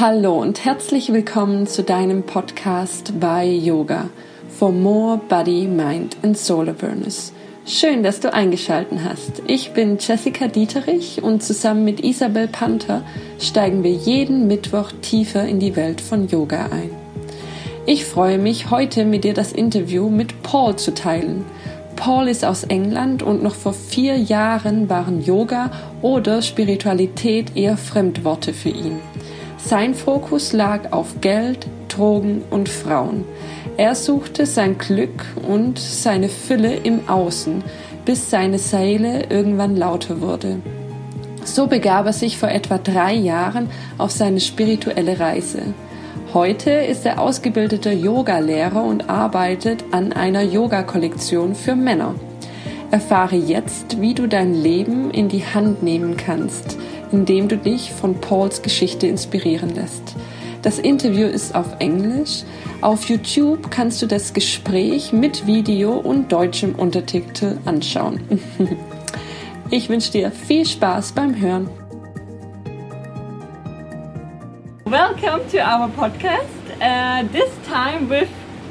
Hallo und herzlich willkommen zu deinem Podcast bei Yoga for More Body, Mind and Soul Awareness. Schön, dass du eingeschalten hast. Ich bin Jessica Dieterich und zusammen mit Isabel Panther steigen wir jeden Mittwoch tiefer in die Welt von Yoga ein. Ich freue mich, heute mit dir das Interview mit Paul zu teilen. Paul ist aus England und noch vor vier Jahren waren Yoga oder Spiritualität eher Fremdworte für ihn. Sein Fokus lag auf Geld, Drogen und Frauen. Er suchte sein Glück und seine Fülle im Außen, bis seine Seele irgendwann lauter wurde. So begab er sich vor etwa drei Jahren auf seine spirituelle Reise. Heute ist er ausgebildeter Yogalehrer und arbeitet an einer Yoga-Kollektion für Männer. Erfahre jetzt, wie du dein Leben in die Hand nehmen kannst, indem du dich von Pauls Geschichte inspirieren lässt. Das Interview ist auf Englisch. Auf YouTube kannst du das Gespräch mit Video und deutschem Untertitel anschauen. Ich wünsche dir viel Spaß beim Hören. Welcome to our podcast. Uh, this time with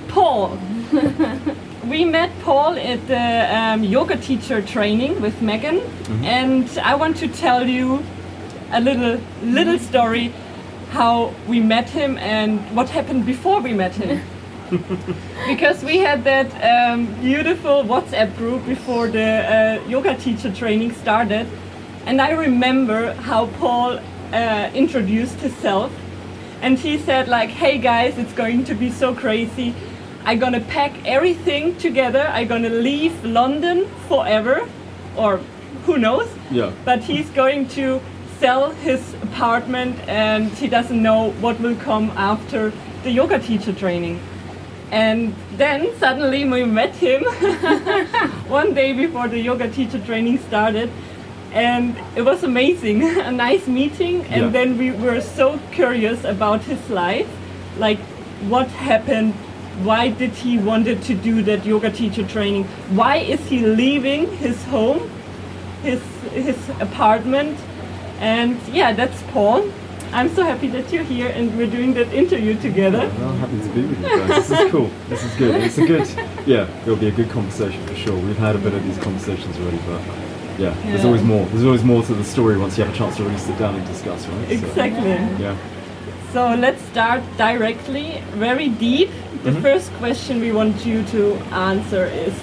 Paul. we met Paul at the um, yoga teacher training with Megan, mm -hmm. and I want to tell you a little little story how we met him and what happened before we met him. because we had that um, beautiful WhatsApp group before the uh, yoga teacher training started, and I remember how Paul uh, introduced himself, and he said like, "Hey guys, it's going to be so crazy. I'm gonna pack everything together. I'm gonna leave London forever, or who knows? Yeah. But he's going to sell his apartment and he doesn't know what will come after the yoga teacher training. And then suddenly we met him one day before the yoga teacher training started. And it was amazing, a nice meeting. And yeah. then we were so curious about his life, like what happened, why did he wanted to do that yoga teacher training, why is he leaving his home, his his apartment, and yeah, that's Paul. I'm so happy that you're here and we're doing that interview together. Well, I'm happy to be with you guys. This is cool. This is good. It's a good, yeah, it'll be a good conversation for sure. We've had a bit of these conversations already, but yeah, yeah. there's always more. There's always more to the story once you have a chance to really sit down and discuss, right? Exactly. So, yeah. So let's start directly, very deep. The mm-hmm. first question we want you to answer is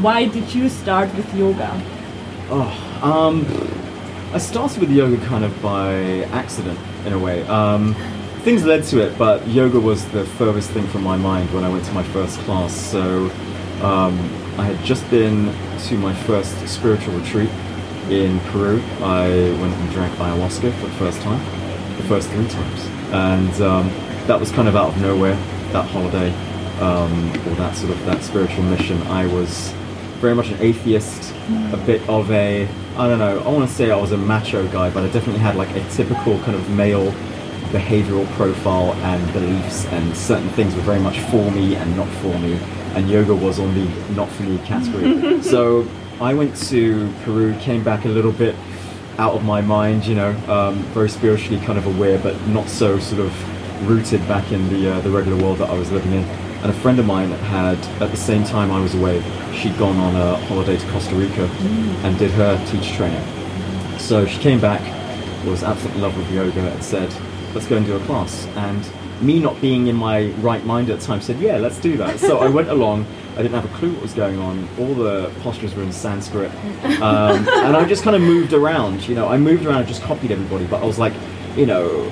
why did you start with yoga? Oh, um, I started with yoga kind of by accident in a way. Um, things led to it, but yoga was the furthest thing from my mind when I went to my first class. So um, I had just been to my first spiritual retreat in Peru. I went and drank ayahuasca for the first time, the first three times, and um, that was kind of out of nowhere. That holiday, um, or that sort of that spiritual mission, I was very much an atheist, a bit of a I don't know, I want to say I was a macho guy, but I definitely had like a typical kind of male behavioral profile and beliefs, and certain things were very much for me and not for me, and yoga was on the not for me category. so I went to Peru, came back a little bit out of my mind, you know, um, very spiritually kind of aware, but not so sort of rooted back in the uh, the regular world that I was living in. And a friend of mine had, at the same time I was away, she'd gone on a holiday to Costa Rica mm. and did her teacher training. So she came back, was absolutely in love with yoga, and said, let's go and do a class. And me not being in my right mind at the time said, yeah, let's do that. So I went along. I didn't have a clue what was going on. All the postures were in Sanskrit. Um, and I just kind of moved around. You know, I moved around and just copied everybody. But I was like, you know,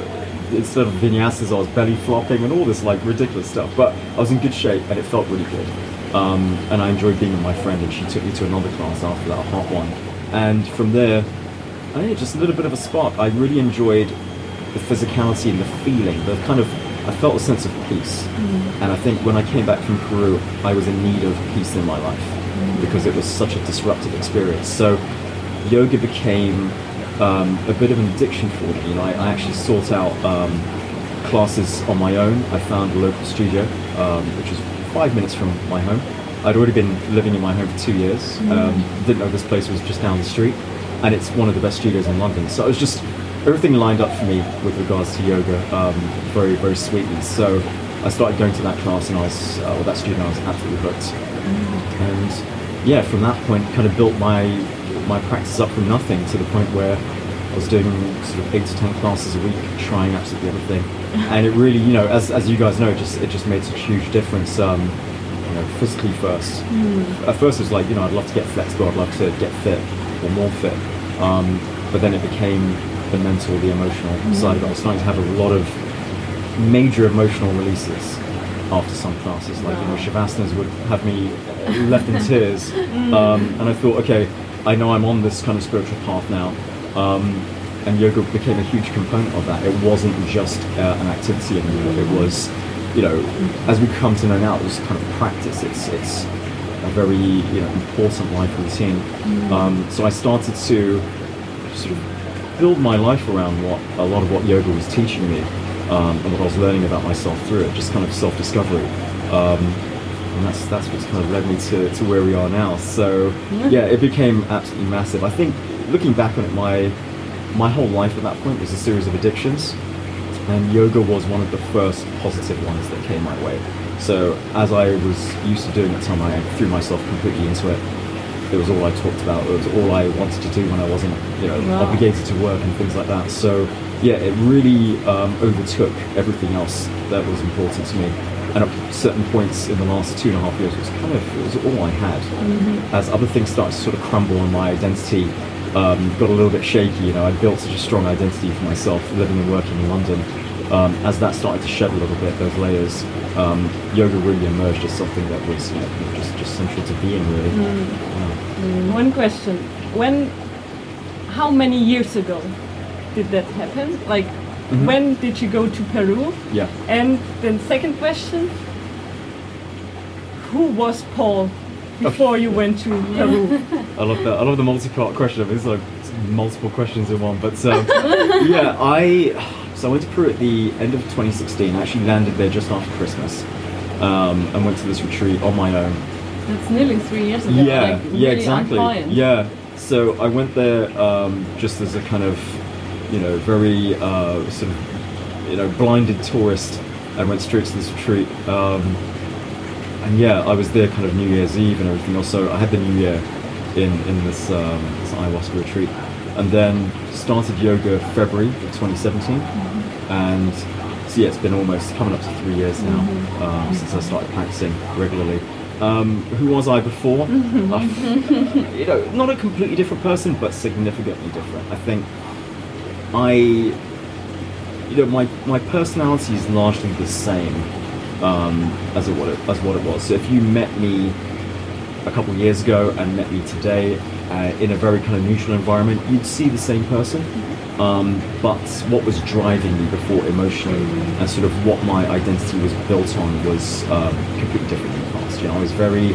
instead of vinyasas, I was belly flopping and all this like ridiculous stuff. But I was in good shape and it felt really good. Um, and I enjoyed being with my friend, and she took me to another class after that a hot one. And from there, I think just a little bit of a spark. I really enjoyed the physicality and the feeling, the kind of I felt a sense of peace. Mm. And I think when I came back from Peru, I was in need of peace in my life mm. because it was such a disruptive experience. So yoga became um, a bit of an addiction for me. You know, I, I actually sought out um, classes on my own. I found a local studio, um, which was five minutes from my home. I'd already been living in my home for two years. Mm. didn't know this place was just down the street, and it's one of the best studios in London. So I was just everything lined up for me with regards to yoga um, very, very sweetly. So I started going to that class and I was, uh, well, that studio I was absolutely hooked. And yeah, from that point, kind of built my my practice up from nothing to the point where I was doing sort of eight to ten classes a week, trying absolutely everything. And it really, you know, as, as you guys know, it just it just made such a huge difference. Um, you know, physically first. At first, it was like, you know, I'd love to get flexible, I'd love to get fit or more fit. Um, but then it became the mental, the emotional side of it. I was starting to have a lot of major emotional releases after some classes. Like, you know, Shavasanas would have me left in tears. Um, and I thought, okay, I know I'm on this kind of spiritual path now. Um, and yoga became a huge component of that. It wasn't just uh, an activity anymore. It was, you know, as we come to know now, it was kind of practice. It's it's a very you know important life routine. Um, so I started to sort of build my life around what a lot of what yoga was teaching me um, and what I was learning about myself through it. Just kind of self discovery. Um, and that's that's what's kind of led me to, to where we are now. So yeah, it became absolutely massive. I think looking back on it, my my whole life at that point was a series of addictions, and yoga was one of the first positive ones that came my way. So as I was used to doing at the time, I threw myself completely into it. It was all I talked about. It was all I wanted to do when I wasn't, you know, Wow. obligated to work and things like that. So yeah, it really um, overtook everything else that was important to me. And at certain points in the last two and a half years, it was kind of it was all I had. As other things started to sort of crumble and my identity um, got a little bit shaky, you know, I built such a strong identity for myself living and working in London. Um, as that started to shed a little bit, those layers, um, yoga really emerged as something that was you know, just just central to being, really. Yeah. One question: When, how many years ago did that happen? Like, Mm-hmm. when did you go to Peru? yeah. And then second question: Who was Paul before you went to Peru? I love that. I love the multi-part question. I mean, it's like multiple questions in one. But um, yeah, I so I went to Peru at the end of 2016. I actually landed there just after Christmas, um, and went to this retreat on my own. That's nearly three years ago. Yeah, like, yeah, exactly. Yeah. So I went there um, just as a kind of, you know, very uh, sort of, you know, blinded tourist. I went straight to this retreat. Um, and yeah, I was there kind of New Year's Eve and everything else. So I had the New Year in in this, um, this ayahuasca retreat, and then started yoga February of 2017, and so yeah, it's been almost coming up to three years now um, since I started practicing regularly. Um, who was I before? Uh, you know, not a completely different person, but significantly different. I think I, you know, my my personality is largely the same um, as it, what it, as what it was. So if you met me a couple years ago and met me today uh, in a very kind of neutral environment, you'd see the same person. Um, but what was driving me before emotionally and sort of what my identity was built on was um, completely different in the past. You know, I was very,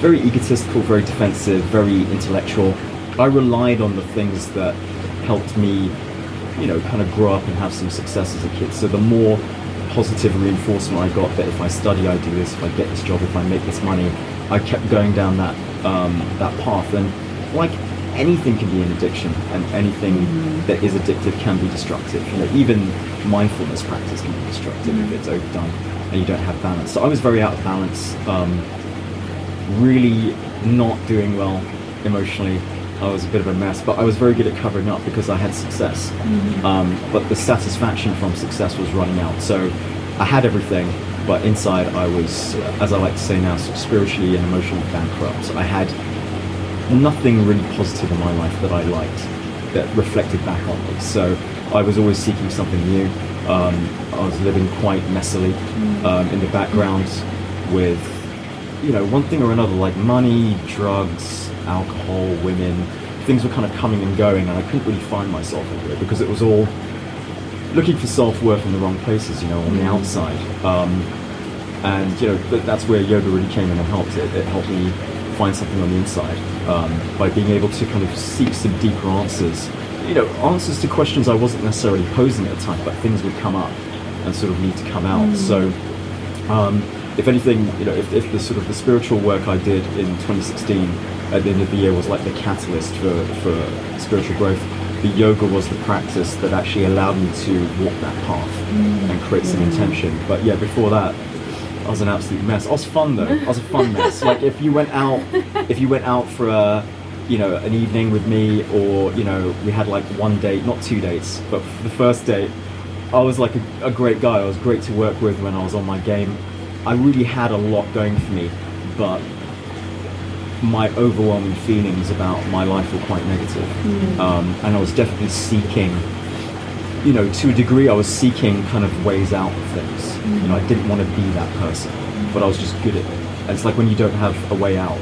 very egotistical, very defensive, very intellectual. I relied on the things that helped me, you know, kind of grow up and have some success as a kid. So the more positive reinforcement I got that if I study, I do this, if I get this job, if I make this money, I kept going down that um, that path. And like anything can be an addiction, and anything that is addictive can be destructive. You know, even mindfulness practice can be destructive if it's overdone and you don't have balance. So I was very out of balance. Um, really not doing well emotionally. I was a bit of a mess, but I was very good at covering up because I had success. Um, but the satisfaction from success was running out. So I had everything, but inside I was, as I like to say now, spiritually and emotionally bankrupt. I had nothing really positive in my life that I liked that reflected back on me. So I was always seeking something new. Um, I was living quite messily um, in the background with, you know, one thing or another, like money, drugs, alcohol, women. Things were kind of coming and going, and I couldn't really find myself in it because it was all looking for self worth in the wrong places, you know, on the outside. Um, and you know that's where yoga really came in and helped. It, it helped me find something on the inside um, by being able to kind of seek some deeper answers. You know, answers to questions I wasn't necessarily posing at the time, but things would come up and sort of need to come out. So, um, if anything, you know, if, if the sort of the spiritual work I did in 2016 at the end of the year was like the catalyst for, for spiritual growth, the yoga was the practice that actually allowed me to walk that path and create some intention. But yeah, before that, I was an absolute mess. I was fun though. I was a fun mess. Like if you went out, if you went out for a, you know, an evening with me, or you know, we had like one date, not two dates, but for the first date, I was like a, a great guy. I was great to work with when I was on my game. I really had a lot going for me, but my overwhelming feelings about my life were quite negative. Um, and I was definitely seeking, you know, to a degree, I was seeking kind of ways out of things. You know, I didn't want to be that person, but I was just good at it. And it's like when you don't have a way out,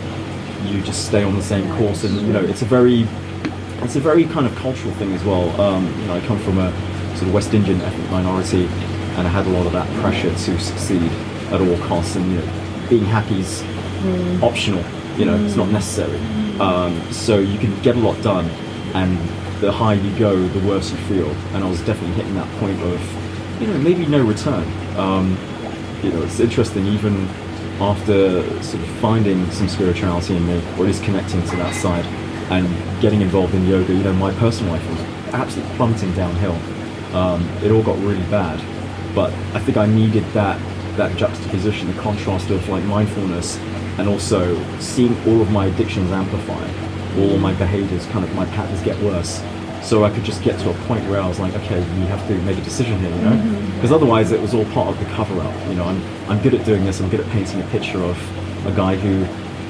you just stay on the same course. And, you know, it's a very, it's a very kind of cultural thing as well. Um, you know, I come from a sort of West Indian ethnic minority, and I had a lot of that pressure to succeed at all costs. And, you know, being happy is optional. You know, it's not necessary. Um, so you can get a lot done, and the higher you go, the worse you feel. And I was definitely hitting that point of, you know, maybe no return. Um, you know, it's interesting even after sort of finding some spirituality in me, or at least connecting to that side, and getting involved in yoga. You know, my personal life was absolutely plummeting downhill. Um, it all got really bad, but I think I needed that that juxtaposition, the contrast of like mindfulness and also seeing all of my addictions amplify, all my behaviors, kind of my patterns get worse. So I could just get to a point where I was like, okay, we have to make a decision here, you know? Mm-hmm. Because otherwise it was all part of the cover up. You know, I'm, I'm good at doing this, I'm good at painting a picture of a guy who,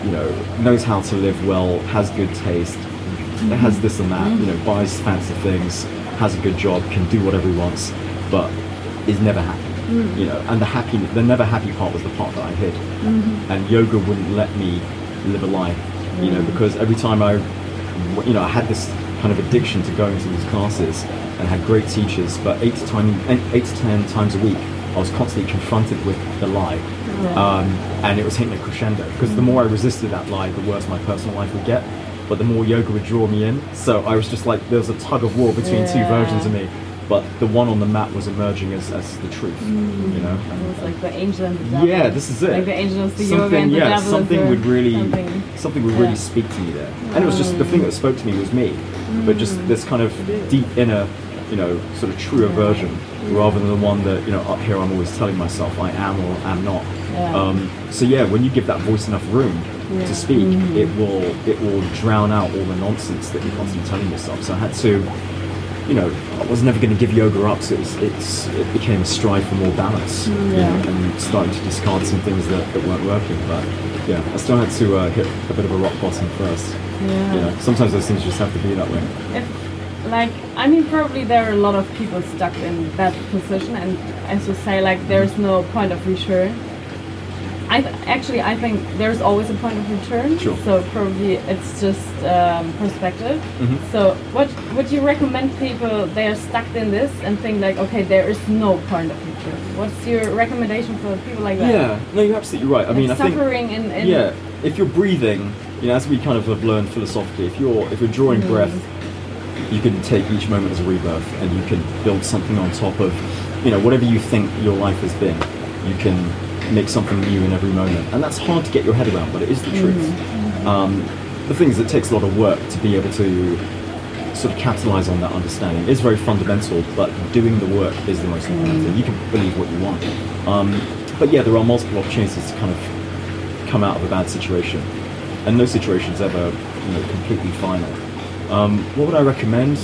you know, knows how to live well, has good taste, mm-hmm. has this and that, you know, mm-hmm. buys fancy things, has a good job, can do whatever he wants, but is never happy. Mm. You know, and the happy, the never happy part was the part that I hid, and yoga wouldn't let me live a lie. You know, because every time I, you know, I had this kind of addiction to going to these classes and had great teachers, but eight to time, eight to ten times a week, I was constantly confronted with the lie, um, and it was hitting a crescendo. Because the more I resisted that lie, the worse my personal life would get. But the more yoga would draw me in, so I was just like there was a tug of war between two versions of me. But the one on the map was emerging as, as the truth, mm. you know. It was like the angel and the devil. Yeah, this is it. Like the angel is the yoga and the yeah, devil something would really, something. something would really speak to me there. And it was just the thing that spoke to me was me, but just mm. this kind of deep inner, you know, sort of truer version, mm. rather than the one that you know up here I'm always telling myself I am or am not. Yeah. Um, so yeah, when you give that voice enough room Yeah. to speak, it will it will drown out all the nonsense that you're constantly telling yourself. So I had to you know, I was never going to give yoga up, so it's, it's, it became a strive for more balance, you know, Yeah. and starting to discard some things that, that weren't working. But yeah, I still had to uh, hit a bit of a rock bottom first. Yeah. You know, sometimes those things just have to be that way. if like I mean probably there are a lot of people stuck in that position and as you say like there's no point of return I th- actually I think there's always a point of return Sure. so probably it's just um, perspective Mhm. so what would you recommend people they are stuck in this and think like okay there is no point of return what's your recommendation for people like that Yeah, no, you're absolutely right. I Like mean, I think suffering in, in yeah, if you're breathing, you know, as we kind of have learned philosophically, if you're if you're drawing breath, you can take each moment as a rebirth, and you can build something on top of, you know, whatever you think your life has been. You can make something new in every moment, and that's hard to get your head around, but it is the truth. Um, the thing is, it takes a lot of work to be able to sort of capitalize on that understanding. It's very fundamental, but doing the work is the most important thing. You can believe what you want. Um, but yeah, there are multiple opportunities to kind of come out of a bad situation, and no situation's ever you know completely final. Um, what would I recommend?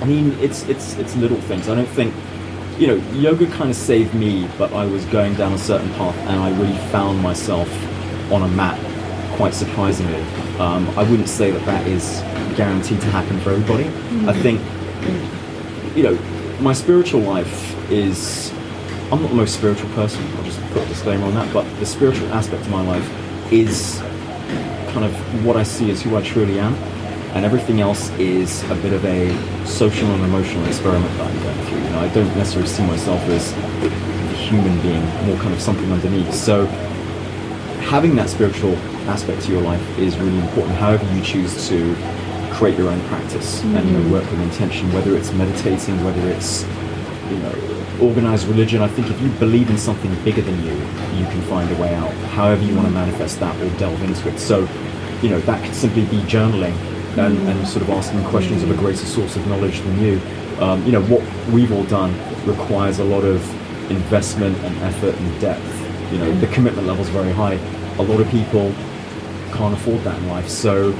I mean, it's it's it's little things. I don't think you know yoga kind of saved me, but I was going down a certain path, and I really found myself on a mat quite surprisingly. Um, I wouldn't say that that is guaranteed to happen for everybody. I think you know my spiritual life is I'm not the most spiritual person. I'll just put a disclaimer on that. But the spiritual aspect of my life is kind of what I see as who I truly am, and everything else is a bit of a social and emotional experiment that I'm going through. You know, I don't necessarily see myself as a human being, more kind of something underneath. So having that spiritual aspect to your life is really important. However you choose to create your own practice and you know, mm-hmm. work with intention, whether it's meditating, whether it's you know organized religion. I think if you believe in something bigger than you, you can find a way out. However you want to mm-hmm. manifest that or delve into it. So you know that could simply be journaling. and, mm-hmm. and sort of asking questions of a greater source of knowledge than you. Um, you know, what we've all done requires a lot of investment and effort and depth. You know, the commitment level's very high. A lot of people can't afford that in life. So,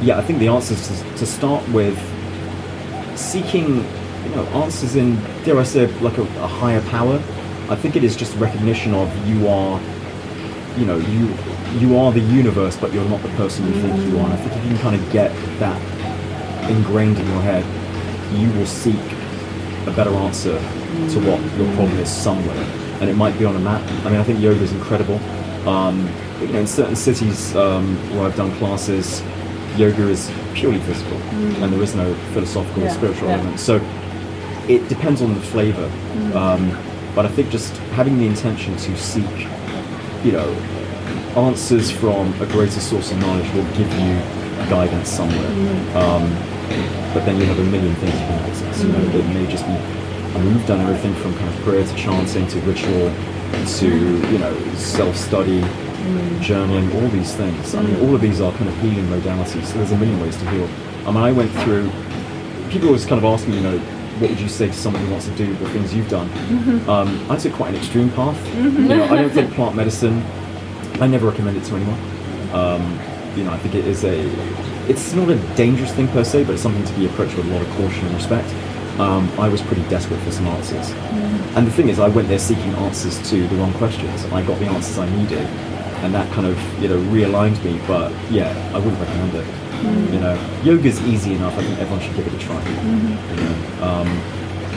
yeah, I think the answer is to, to start with seeking, you know, answers in, dare I say, like a, a higher power. I think it is just recognition of you are, you know, you you are the universe, but you're not the person you think you are. And I think if you can kind of get that ingrained in your head, you will seek a better answer to what your problem is somewhere. And it might be on a map. I mean, I think yoga is incredible. Um, you know, in certain cities um, where I've done classes, yoga is purely physical, and there is no philosophical or spiritual yeah. element. So it depends on the flavor. Um, but I think just having the intention to seek, you know, answers from a greater source of knowledge will give you guidance somewhere. Um, but then you have a million things you can access. You know, it may just be. I mean, we've done everything from kind of prayer to chanting to ritual to you know self-study, journaling, all these things. I mean, all of these are kind of healing modalities. So there's a million ways to heal. I mean, I went through. People always kind of ask me, you know, what would you say to someone who wants to do the things you've done? Um, I took quite an extreme path. You know, I don't think plant medicine. I never recommend it to anyone. Um, you know, I think it is a. It's not a dangerous thing per se, but it's something to be approached with a lot of caution and respect. Um, I was pretty desperate for some answers, and the thing is, I went there seeking answers to the wrong questions, I got the answers I needed, and that kind of you know realigned me. But yeah, I wouldn't recommend it. You know, yoga's easy enough. I think everyone should give it a try. You know? um,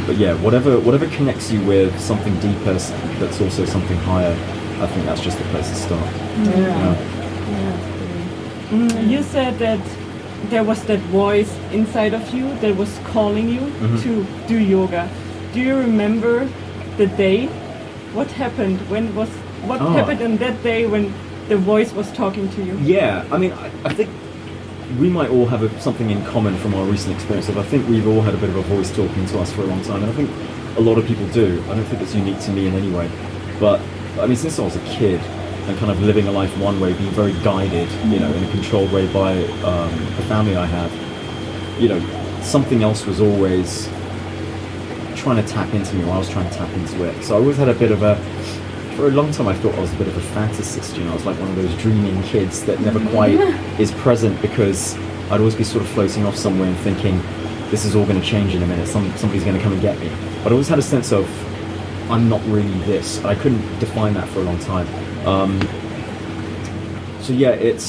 but yeah, whatever whatever connects you with something deeper that's also something higher, I think that's just the place to start. you know? Mm, you said that there was that voice inside of you that was calling you Mhm. to do yoga. Do you remember the day? What happened? When was what Oh. happened on that day when the voice was talking to you? Yeah, I mean, I, I think we might all have a, something in common from our recent experience. Of I think we've all had a bit of a voice talking to us for a long time, and I think a lot of people do. I don't think it's unique to me in any way, but I mean, since I was a kid and kind of living a life one way, being very guided, you know, in a controlled way by um, the family I have, you know, something else was always trying to tap into me, or I was trying to tap into it. So I always had a bit of a for a long time I thought I was a bit of a fantasist, you know, I was like one of those dreaming kids that never quite is present because I'd always be sort of floating off somewhere and thinking, this is all going to change in a minute, Some, somebody's going to come and get me. But I always had a sense of, I'm not really this. I couldn't define that for a long time. Um, so yeah, it's,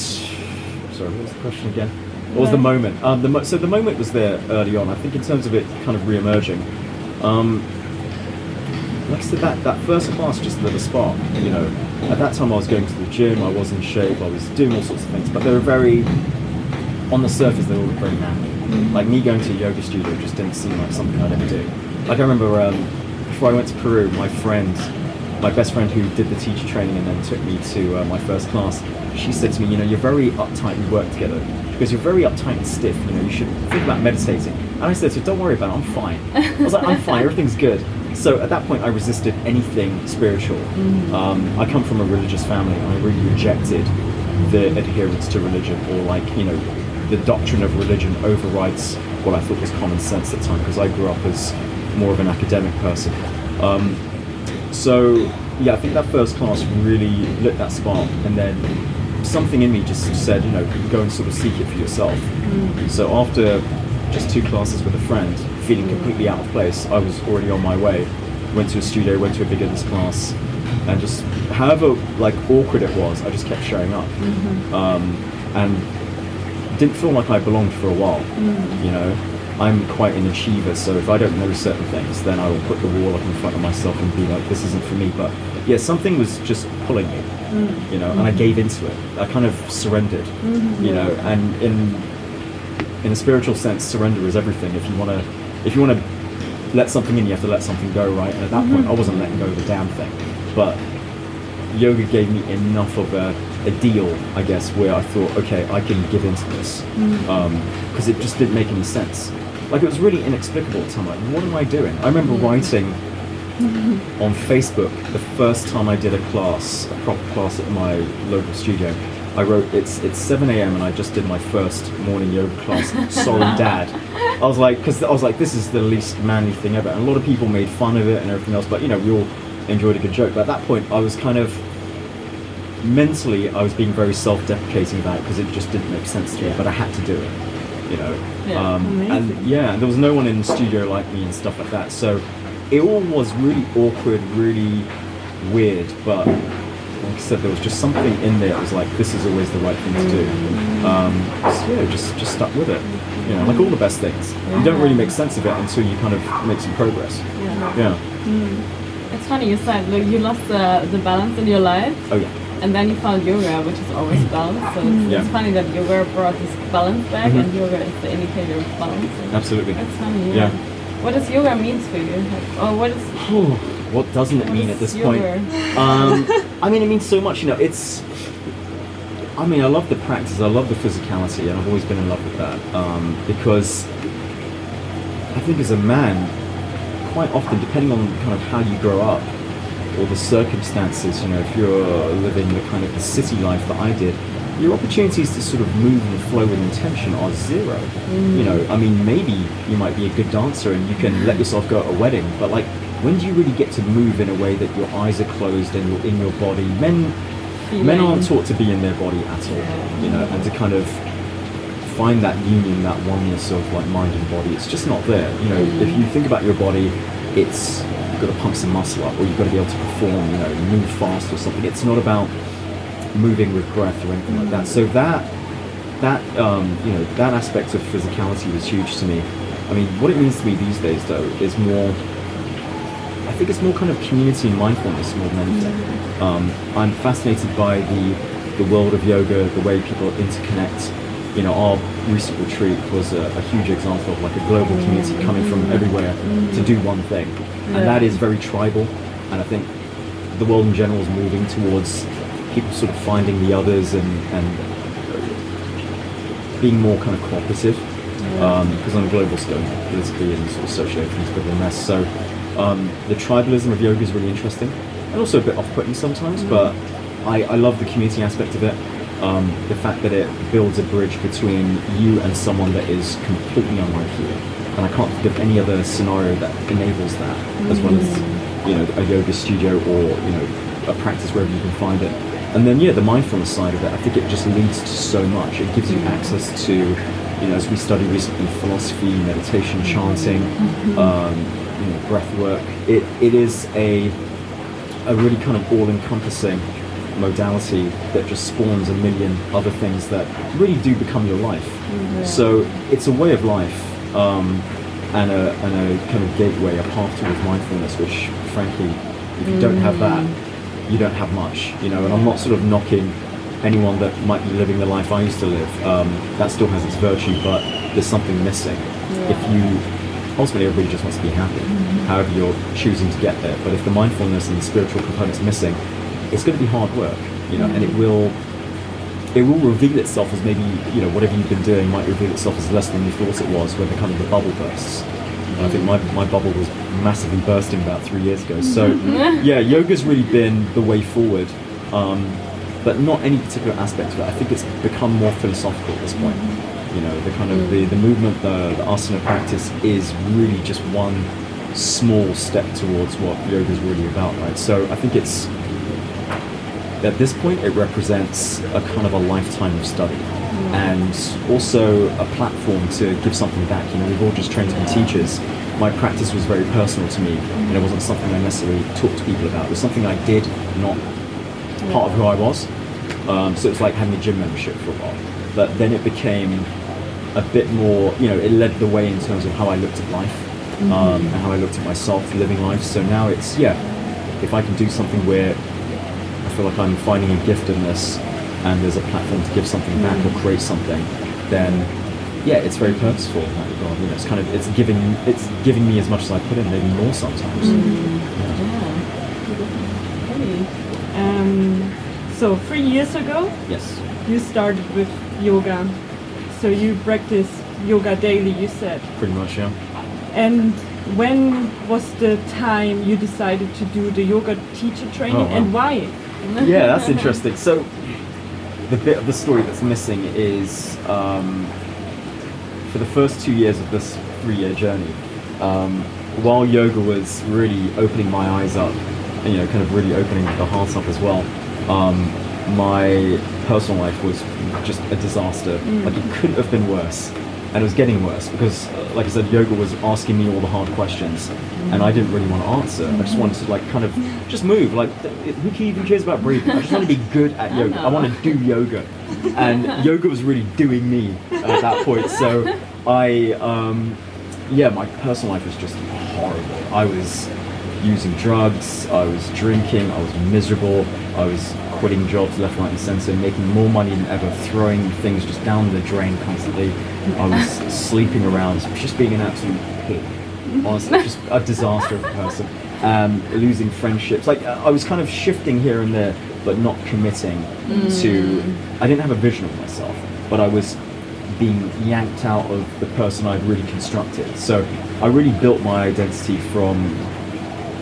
sorry, what was the question again? What was the moment? Um, the mo- so the moment was there early on. I think in terms of it kind of re-emerging. Um, like I said, that, that first class just lit a spark. You know, at that time I was going to the gym, I was in shape, I was doing all sorts of things, but they were very, on the surface, they all looked very manly. Like me going to a yoga studio just didn't seem like something I'd ever do. Like I remember um, before I went to Peru, my friend, my best friend who did the teacher training and then took me to uh, my first class, she said to me, you know, you're very uptight, we work together. Because you're very uptight and stiff, you know, you should think about meditating. And I said to her, don't worry about it, I'm fine. I was like, I'm fine, everything's good. So at that point, I resisted anything spiritual. Um, I come from a religious family, and I really rejected the adherence to religion, or like you know, the doctrine of religion overrides what I thought was common sense at the time, because I grew up as more of an academic person. Um, so yeah, I think that first class really lit that spark, and then something in me just said, you know, go and sort of seek it for yourself. So after just two classes with a friend, feeling completely out of place, I was already on my way. Went to a studio, went to a beginner's class, and just however like awkward it was, I just kept showing up, um, and didn't feel like I belonged for a while. You know, I'm quite an achiever, so if I don't know certain things, then I will put the wall up in front of myself and be like, this isn't for me. But yeah, something was just pulling me, mm. you know, and I gave into it. I kind of surrendered, mm-hmm. you know, and in in a spiritual sense, surrender is everything. If you want to, if you want to let something in, you have to let something go, right? And at that point, I mm-hmm. wasn't letting go of the damn thing, but yoga gave me enough of a, a deal, I guess, where I thought, okay, I can give into this mm. um, because it just didn't make any sense. Like it was really inexplicable at the time. Like, what am I doing? I remember writing on Facebook the first time I did a class, a proper class at my local studio. I wrote it's it's 7 a.m. and I just did my first morning yoga class. Sorry, Dad. I was like, because I was like, this is the least manly thing ever. And a lot of people made fun of it and everything else, but you know, we all enjoyed a good joke. But at that point, I was kind of mentally, I was being very self-deprecating about it because it just didn't make sense to me. But I had to do it, you know. Yeah, um, and yeah, there was no one in the studio like me and stuff like that. So it all was really awkward, really weird, but like I said, there was just something in there that was like, this is always the right thing to do. Um, so yeah, just just stuck with it. You know, like all the best things, you don't really make sense of it until you kind of make some progress. Yeah. It's funny you said like, you lost the, the balance in your life, Oh yeah. And then you found yoga, which is always balance. So it's, Yeah. it's funny that yoga brought this balance back, Mhm. and yoga is the indicator of balance. Absolutely. That's funny. Yeah. Yeah. What does yoga means for you? Like, or what is what doesn't it what mean at this yoga? point? Um, I mean, it means so much. You know, it's. I mean, I love the practice. I love the physicality, and I've always been in love with that um, because I think as a man, quite often, depending on kind of how you grow up or the circumstances, you know, if you're living the kind of the city life that I did, your opportunities to sort of move and flow with intention are zero. Mm. You know, I mean, maybe you might be a good dancer and you can let yourself go at a wedding, but like, when do you really get to move in a way that your eyes are closed and you're in your body? Men, men aren't taught to be in their body at all, you know, and to kind of find that union, that oneness of like mind and body. It's just not there. You know, if mm. you think about your body, it's you've got to pump some muscle up, or you've got to be able to perform. You know, move fast or something. It's not about moving with breath or anything like that. So that that um, you know that aspect of physicality was huge to me. I mean, what it means to me these days, though, is more. I think it's more kind of community and mindfulness more than anything. Um, I'm fascinated by the the world of yoga, the way people interconnect. You know, our recent retreat was a, a huge example of like a global community coming from everywhere to do one thing, and that is very tribal. And I think the world in general is moving towards people sort of finding the others and and being more kind of cooperative. Because on a global scale, politically and sort of socially, everything's a bit of a mess. So um, the tribalism of yoga is really interesting, and also a bit off-putting sometimes. But I, I love the community aspect of it. Um, the fact that it builds a bridge between you and someone that is completely unlike you, and I can't think of any other scenario that enables that, as well as you know a yoga studio or you know a practice wherever you can find it. And then yeah, the mindfulness side of it, I think it just leads to so much. It gives you access to, you know, as we studied recently, philosophy, meditation, chanting, um, you know, breath work. It it is a a really kind of all-encompassing modality that just spawns a million other things that really do become your life. So it's a way of life um, and, a, and a kind of gateway, a path towards mindfulness, which frankly, if you don't have that, you don't have much, you know, and I'm not sort of knocking anyone that might be living the life I used to live. Um, that still has its virtue, but there's something missing. If you, ultimately everybody just wants to be happy, however you're choosing to get there. But if the mindfulness and the spiritual component's missing, it's going to be hard work, you know, and it will, it will reveal itself as maybe, you know, whatever you've been doing might reveal itself as less than you thought it was when the kind of the bubble bursts. And I think my, my bubble was massively bursting about three years ago. So, yeah, yoga's really been the way forward, um, but not any particular aspect of it. I think it's become more philosophical at this point. You know, the kind of the, the movement, the, the asana practice is really just one small step towards what yoga is really about, right? So I think it's at this point it represents a kind of a lifetime of study and also a platform to give something back. You know, we've all just trained to be teachers. My practice was very personal to me, and it wasn't something I necessarily talked to people about. It was something I did, not part of who I was. Um, so it's like having a gym membership for a while. But then it became a bit more, you know, it led the way in terms of how I looked at life um, and how I looked at myself living life. So now it's, yeah, if I can do something where feel like I'm finding a gift in this and there's a platform to give something back or create something, then yeah, it's very purposeful in that regard. You know, it's kind of it's giving it's giving me as much as I put in, maybe more sometimes. Um, so three years ago, Yes. you started with yoga. So you practice yoga daily, you said. Pretty much, yeah. And when was the time you decided to do the yoga teacher training Oh, wow. and why? yeah, that's interesting. So, the bit of the story that's missing is um, for the first two years of this three-year journey, um, while yoga was really opening my eyes up, and, you know, kind of really opening the heart up as well. Um, my personal life was just a disaster. Like it couldn't have been worse, and it was getting worse because, uh, like I said, yoga was asking me all the hard questions, and I didn't really want to answer. I just wanted to like kind of just move. Like who even cares about breathing? I just want to be good at yoga. I want to do yoga, and yoga was really doing me at that point. So I, um, yeah, my personal life was just horrible. I was using drugs, I was drinking, I was miserable, I was quitting jobs left, right, and centre, making more money than ever, throwing things just down the drain constantly. I was sleeping around, just being an absolute pig. Honestly, just a disaster of a person. Um, losing friendships. Like, uh, I was kind of shifting here and there, but not committing to. I didn't have a vision of myself, but I was being yanked out of the person I'd really constructed. So I really built my identity from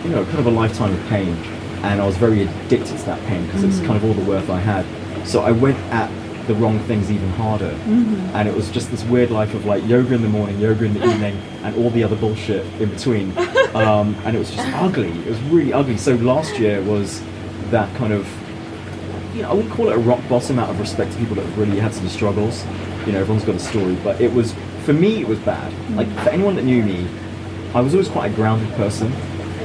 you know, kind of a lifetime of pain, and I was very addicted to that pain because it's mm. kind of all the worth I had. So I went at the wrong things even harder, mm-hmm. and it was just this weird life of like yoga in the morning, yoga in the evening, and all the other bullshit in between. Um, and it was just ugly. It was really ugly. So last year was that kind of you know, I wouldn't call it a rock bottom out of respect to people that have really had some struggles. You know, everyone's got a story, but it was for me it was bad. Like mm. for anyone that knew me, I was always quite a grounded person,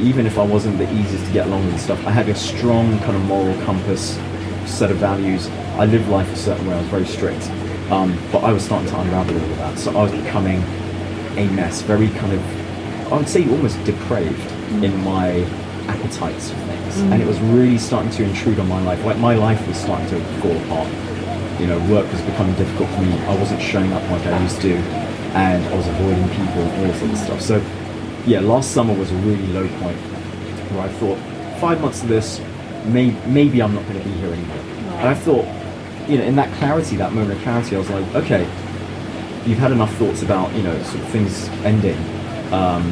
even if I wasn't the easiest to get along with and stuff. I had a strong kind of moral compass, set of values. I lived life a certain way. I was very strict, um, but I was starting to unravel all of that. So I was becoming a mess, very kind of, I would say almost depraved in my appetites for things. And it was really starting to intrude on my life. Like my life was starting to fall apart. You know, work was becoming difficult for me. I wasn't showing up like I used to, and I was avoiding people, all this other stuff. So, yeah, last summer was a really low point where I thought, five months of this, may, maybe I'm not going to be here anymore. And I thought, you know, in that clarity, that moment of clarity, I was like, okay, you've had enough thoughts about, you know, sort of things ending. Um,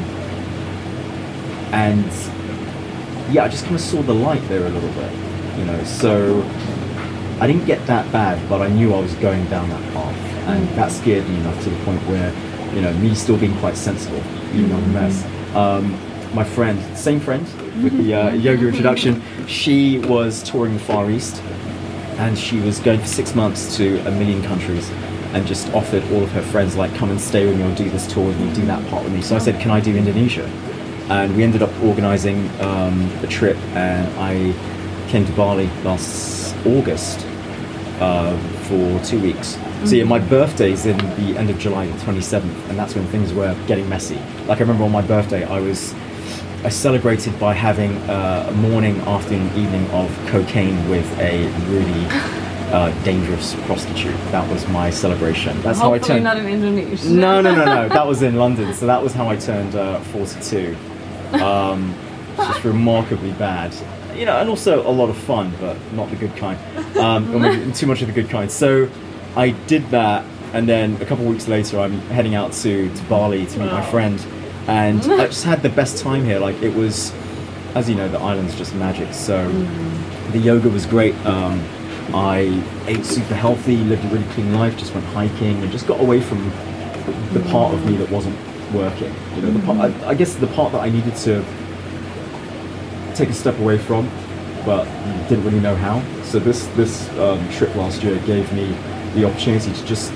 and yeah, I just kind of saw the light there a little bit, you know. So I didn't get that bad, but I knew I was going down that path, and that scared me enough to the point where, you know, me still being quite sensible, even on the mess. Um, my friend, same friend with the uh, yoga introduction, she was touring the Far East, and she was going for six months to a million countries. And just offered all of her friends, like, come and stay with me or do this tour with me, do that part with me. So I said, can I do Indonesia? and we ended up organising um, a trip and I came to Bali last August uh, for two weeks. So yeah, my birthday's in the end of July, the 27th, and that's when things were getting messy. Like I remember on my birthday, I was I celebrated by having uh, a morning, afternoon, evening of cocaine with a really uh, dangerous prostitute. That was my celebration. That's how I turned. not in Indonesia. No, no, no, no. That was in London. So that was how I turned uh, 42. Um, just remarkably bad. You know, and also a lot of fun, but not the good kind. Um, too much of the good kind. So I did that, and then a couple weeks later, I'm heading out to, to Bali to meet my friend. And I just had the best time here. Like, it was, as you know, the island's just magic. So the yoga was great. Um, I ate super healthy, lived a really clean life, just went hiking, and just got away from the part of me that wasn't working. You know, the part, I, I guess the part that I needed to take a step away from, but didn't really know how. So this this um, trip last year gave me the opportunity to just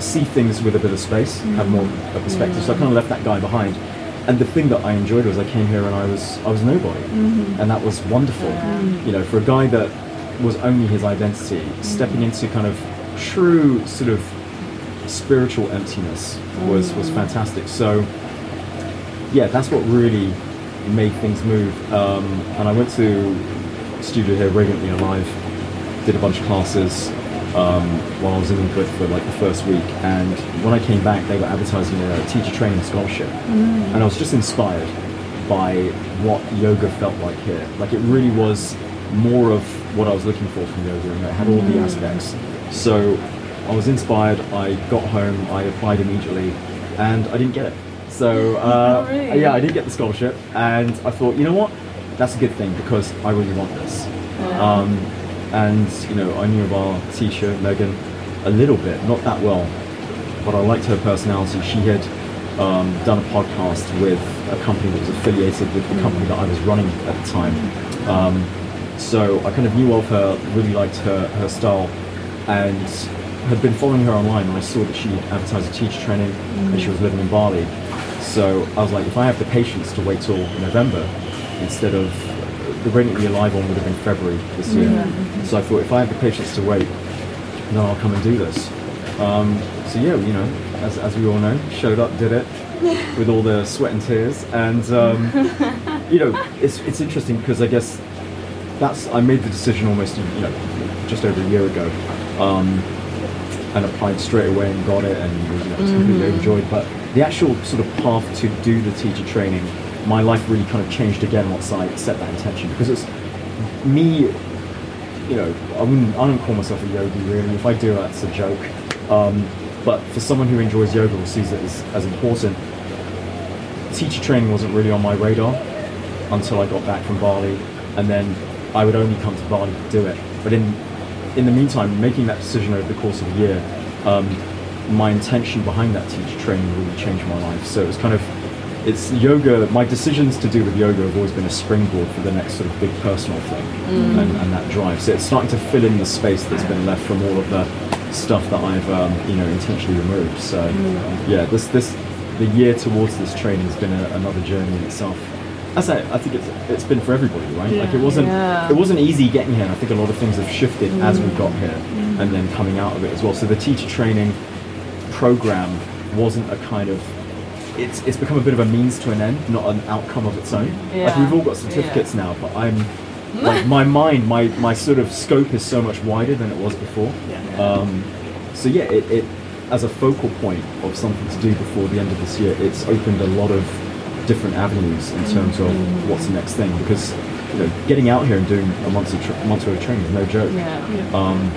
see things with a bit of space, have more a perspective. So I kind of left that guy behind. And the thing that I enjoyed was I came here and I was I was nobody, mm-hmm. and that was wonderful. You know, for a guy that was only his identity, mm-hmm. stepping into kind of true sort of spiritual emptiness was was mm-hmm. fantastic. So yeah, that's what really made things move. Um, and I went to studio here, Radiantly Alive, did a bunch of classes um, while I was in England for like the first week. And when I came back, they were advertising a teacher training scholarship, and I was just inspired by what yoga felt like here. Like it really was more of what I was looking for from yoga, and it had all the aspects. So I was inspired. I got home. I applied immediately, and I didn't get it. So uh, Oh, really? yeah, I didn't get the scholarship, and I thought, you know what, that's a good thing because I really want this. Um, and you know I knew of our teacher Megan a little bit, not that well, but I liked her personality. She had um, done a podcast with a company that was affiliated with the company that I was running at the time. Um, so I kind of knew of her, really liked her, her style, and had been following her online. And I saw that she advertised a teacher training, and she was living in Bali. So I was like, if I have the patience to wait till November instead of the Radiant Year Live one would have been February this year. So I thought if I have the patience to wait, then I'll come and do this. Um, so yeah, you know, as, as we all know, showed up, did it with all the sweat and tears, and um, you know, it's it's interesting because I guess that's I made the decision almost you know just over a year ago, um, and applied straight away and got it and was you know, completely overjoyed. But the actual sort of path to do the teacher training, my life really kind of changed again once I set that intention because it's me you know, I wouldn't, I don't call myself a yogi really. If I do, that's a joke. Um, but for someone who enjoys yoga or sees it as, as important, teacher training wasn't really on my radar until I got back from Bali, and then I would only come to Bali to do it. But in in the meantime, making that decision over the course of a year, um, my intention behind that teacher training really changed my life. So it was kind of it's yoga. My decisions to do with yoga have always been a springboard for the next sort of big personal thing, mm. and, and that drive. So it's starting to fill in the space that's been left from all of the stuff that I've um, you know intentionally removed. So mm. yeah, this this the year towards this training has been a, another journey in itself. As I, I think it's it's been for everybody, right? Like it wasn't Yeah. it wasn't easy getting here. And I think a lot of things have shifted as we mm. got here, and then coming out of it as well. So the teacher training program wasn't a kind of it's it's become a bit of a means to an end, not an outcome of its own. Like we've all got certificates now, but I'm like my mind, my my sort of scope is so much wider than it was before. Um, so yeah, it, it as a focal point of something to do before the end of this year, it's opened a lot of different avenues in terms of what's the next thing because you know getting out here and doing a month's of tra- month's worth of training is no joke Yeah. um,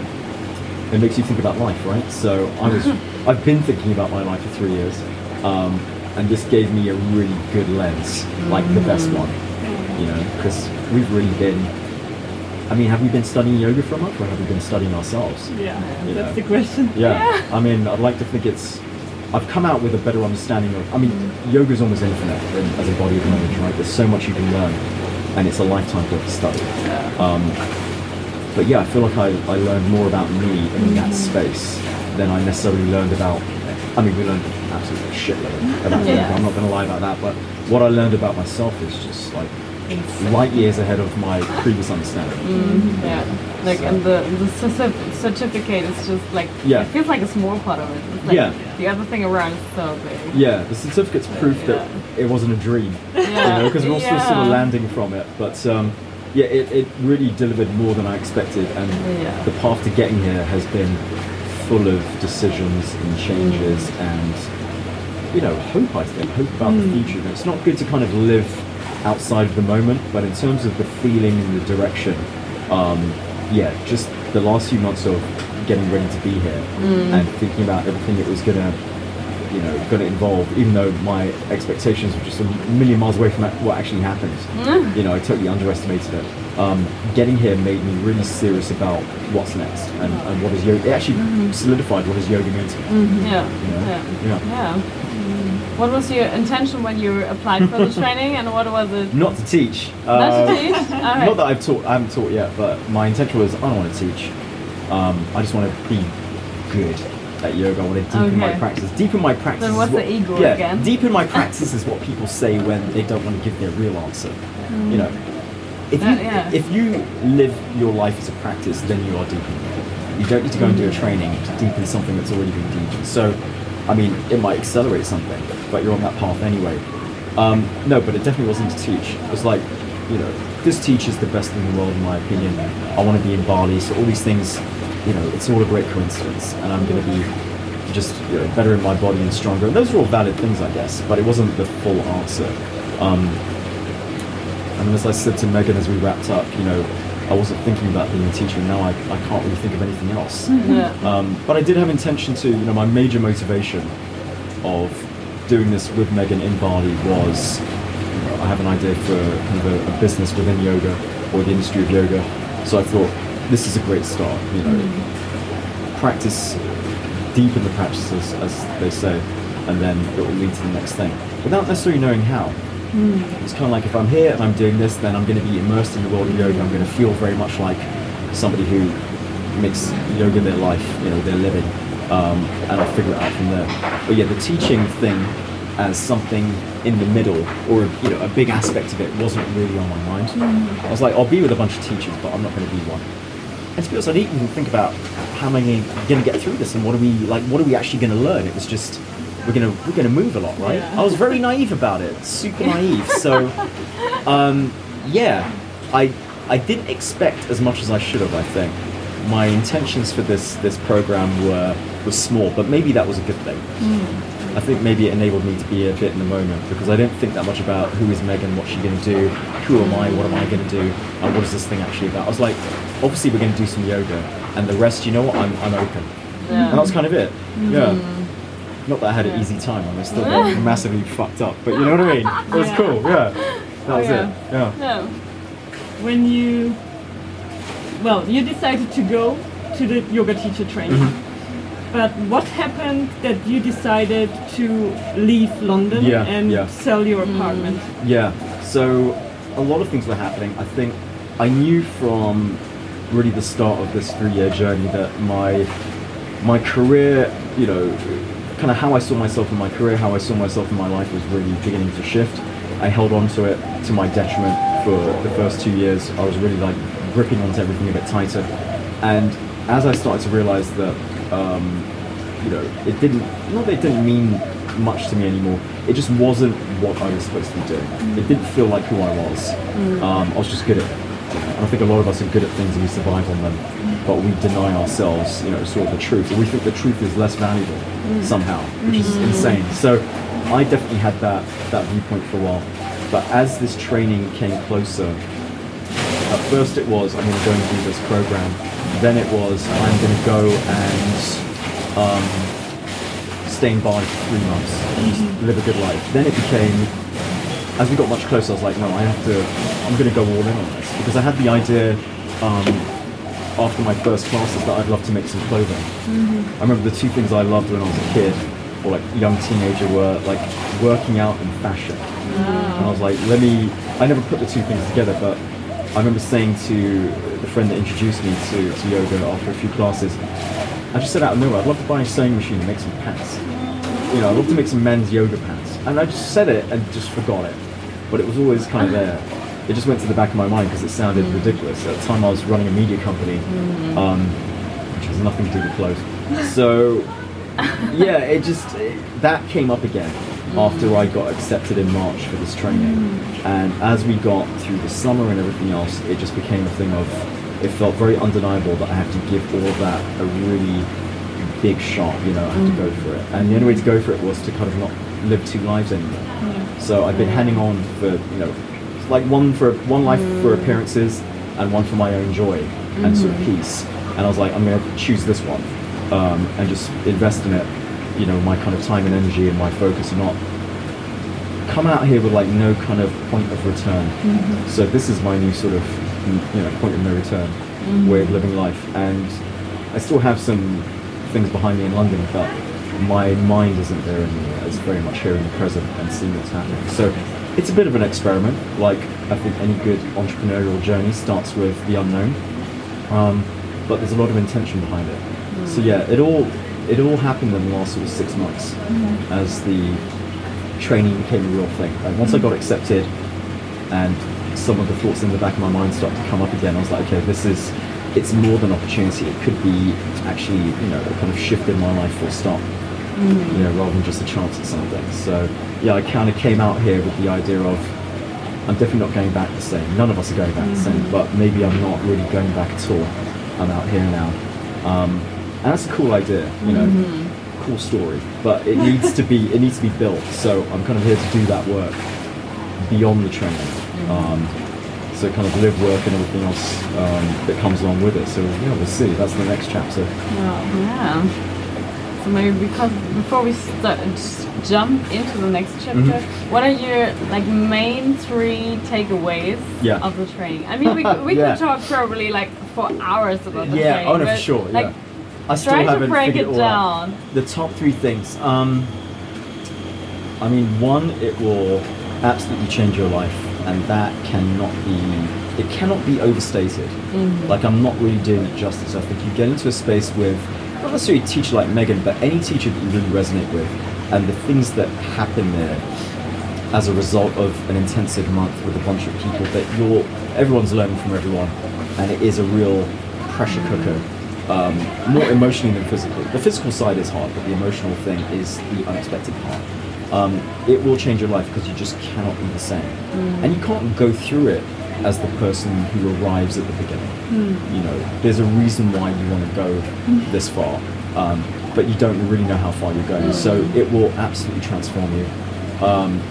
it makes you think about life, right? So I was, I've been thinking about my life for three years, um, and this gave me a really good lens, like the best one, you know, because we've really been. I mean, have we been studying yoga for a month, or have we been studying ourselves? Yeah, You know. that's the question. Yeah. I mean, I'd like to think it's. I've come out with a better understanding of. I mean, yoga's almost infinite in, as a body of knowledge, right? There's so much you can learn, and it's a lifetime worth of study. Um, but yeah, I feel like I, I learned more about me in that space than I necessarily learned about. I mean, we learned absolutely shitload about Yeah. I'm not going to lie about that, but what I learned about myself is just like light years ahead of my previous understanding. Yeah, like and the the certificate is just like Yeah. it feels like a small part of it. It's like Yeah. the other thing around is so big. Yeah, the certificate's proof that it wasn't a dream. Yeah. you know, because we're all still sort of landing from it. But um, yeah, it, it really delivered more than I expected, and Yeah. the path to getting here has been full of decisions and changes and you know hope. I think hope about the hmm. future. And It's not good to kind of live outside of the moment, but in terms of the feeling and the direction, um, yeah, just the last few months of getting ready to be here hmm. and thinking about everything it was gonna you know, going to involve, even though my expectations were just a million miles away from what actually happened. Hmm. You know, I totally underestimated it. Um, getting here made me really serious about what's next and, and what is yoga. It actually solidified what is yoga mean to me. Yeah, You know? yeah, Yeah. yeah. What was your intention when you applied for the training, and what was it? Not to teach. Not to Uh, teach? Alright. Not that I've taught. I haven't taught yet, but my intention was I don't want to teach. Um, I just want to be good at yoga. I want to deepen my practice. Deepen my practice. Then what's what- the ego yeah, again? Deepen my practice is what people say when they don't want to give their real answer. You know, if you yeah. if you live your life as a practice, then you are deepening. You don't need to go and do a training to deepen something that's already been deepened. So, I mean, it might accelerate something, but you're on that path anyway. Um, no, but it definitely wasn't to teach. It was like, you know, this teacher's the best thing in the world, in my opinion. I want to be in Bali, so all these things, you know, it's all a great coincidence, and I'm going to be just you know, better in my body and stronger. And those are all valid things, I guess, but it wasn't the full answer. Um, and as I said to Meghan as we wrapped up, you know, I wasn't thinking about being a teacher, and now I, I can't really think of anything else. Yeah. Um, but I did have intention to, you know, my major motivation of doing this with Meghan in Bali was, you know, I have an idea for kind of a, a business within yoga or the industry of yoga. So I thought, this is a great start. You know, practice, deepen the practices, as they say, and then it will lead to the next thing, without necessarily knowing how. It's kind of like if I'm here and I'm doing this, then I'm going to be immersed in the world of yoga. I'm going to feel very much like somebody who makes yoga their life, you know, their living, um, and I'll figure it out from there. But yeah, the teaching thing as something in the middle, or you know, a big aspect of it wasn't really on my mind. I was like, I'll be with a bunch of teachers, but I'm not going to be one. And to be honest, I didn't even think about how am I going to get through this and what are we like? What are we actually going to learn? It was just we're gonna we're gonna move a lot, right? Yeah. I was very naive about it, super naive. So, um, yeah, I I didn't expect as much as I should have. I think my intentions for this this program were were small, but maybe that was a good thing. I think maybe it enabled me to be a bit in the moment because I didn't think that much about who is Meghan, what's she going to do, who am I, what am I going to do, and what is this thing actually about. I was like, obviously we're going to do some yoga, and the rest, you know what, I'm, I'm open. And that was kind of it. Yeah. Not that I had an easy time, I was still got massively fucked up, but you know what I mean? It was Yeah. cool, yeah. That was yeah. it, yeah. No. When you, well, you decided to go to the yoga teacher training. Mm-hmm. But what happened that you decided to leave London Yeah, and yeah. sell your apartment? Yeah. So a lot of things were happening. I think I knew from really the start of this three-year journey that my my career, you know, kind of how I saw myself in my career, how I saw myself in my life was really beginning to shift. I held on to it to my detriment for the first two years. I was really like gripping onto everything a bit tighter. And as I started to realize that, um, you know, it didn't, not that it didn't mean much to me anymore, it just wasn't what I was supposed to be doing. It didn't feel like who I was. Um, I was just good at. And I think a lot of us are good at things and we survive on them, but we deny ourselves, you know, sort of the truth. Or we think the truth is less valuable mm. somehow, which is mm. insane. So I definitely had that, that viewpoint for a while. But as this training came closer, at first it was, I'm going to go and do this program. Then it was, I'm going to go and um, stay in Bali for three months and just mm-hmm. live a good life. Then it became, as we got much closer, I was like, no, I have to, I'm going to go all in on this. Because I had the idea um, after my first classes that I'd love to make some clothing. I remember the two things I loved when I was a kid, or like young teenager, were like working out and fashion. And I was like, let me, I never put the two things together, but I remember saying to the friend that introduced me to, to yoga after a few classes, I just said out of nowhere, I'd love to buy a sewing machine and make some pants. You know, I'd love to make some men's yoga pants. And I just said it and just forgot it. But it was always kind of there. It just went to the back of my mind because it sounded mm. ridiculous. At the time I was running a media company, mm. um, which has nothing to do with clothes. So, yeah, it just, it, that came up again mm. after I got accepted in March for this training. And as we got through the summer and everything else, it just became a thing of, it felt very undeniable that I have to give all of that a really big shot, you know, I have to go for it. And the only way to go for it was to kind of not live two lives anymore. So I've been handing on for, you know, like one for one life for appearances and one for my own joy and sort of peace. And I was like, I'm going to choose this one um, and just invest in it, you know, my kind of time and energy and my focus and not come out here with like no kind of point of return. So this is my new sort of, mm, you know, point of no return way of living life. And I still have some things behind me in London, my mind isn't there anymore. It's very much here in the present and seeing what's happening. So it's a bit of an experiment. Like I think any good entrepreneurial journey starts with the unknown, um, but there's a lot of intention behind it. So yeah, it all it all happened in the last sort of six months as the training became a real thing. And once I got accepted, and some of the thoughts in the back of my mind started to come up again, I was like, okay, this is it's more than opportunity. It could be actually you know a kind of shift in my life full stop you know, rather than just a chance at something. So yeah, I kind of came out here with the idea of I'm definitely not going back the same. None of us are going back the same, but maybe I'm not really going back at all. I'm out here now, um, and that's a cool idea, you know, cool story. But it needs to be it needs to be built. So I'm kind of here to do that work beyond the training. Um, so kind of live, work, and everything else um, that comes along with it. So yeah, we'll see. That's the next chapter. Yeah. So maybe because before we start, jump into the next chapter, Mm-hmm. what are your like main three takeaways Yeah. of the training? I mean, we, we Yeah. could talk probably like for hours about the Yeah, training. oh no, for sure. Like, yeah. I still haven't break figured it all out. down. The top three things. Um, I mean, one, it will absolutely change your life, and that cannot be. It cannot be overstated. Like I'm not really doing it justice. I think you get into a space with not necessarily a teacher like Meghan, but any teacher that you really resonate with, and the things that happen there as a result of an intensive month with a bunch of people that you're everyone's learning from everyone and it is a real pressure cooker um, more emotionally than physically the physical side is hard but the emotional thing is the unexpected part um, it will change your life because you just cannot be the same. And you can't go through it as the person who arrives at the beginning. You know there's a reason why you want to go this far um, but you don't really know how far you're going. So it will absolutely transform you. Um,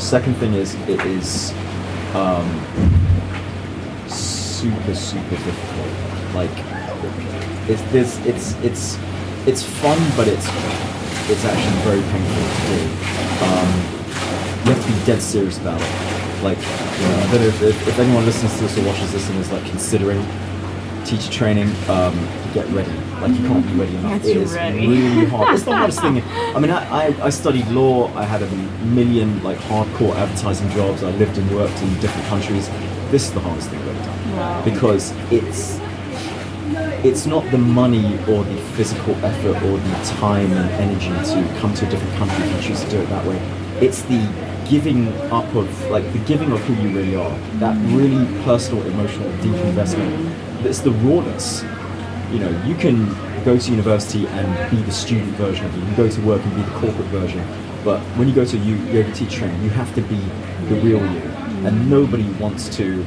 Second thing is it is um, super super difficult. Like it's this it's it's it's fun, but it's it's actually very painful to do. Um, you have to be dead serious about it. Like you know, I don't know if, if, if anyone listens to this or watches this and is like considering teacher training, um, get ready. Like you can't be ready enough. It is ready. really hard. It's the hardest thing. I mean, I, I, I studied law. I had a million like hardcore advertising jobs. I lived and worked in different countries. This is the hardest thing I've ever done Wow. because it's it's not the money or the physical effort or the time and energy to come to a different country if you choose to do it that way. It's the giving up of like the giving of who you really are. That really personal, emotional, deep investment. It's the rawness. You know, you can go to university and be the student version of you. You can go to work and be the corporate version. But when you go to yo- yoga teacher training, you have to be the real you. And nobody wants to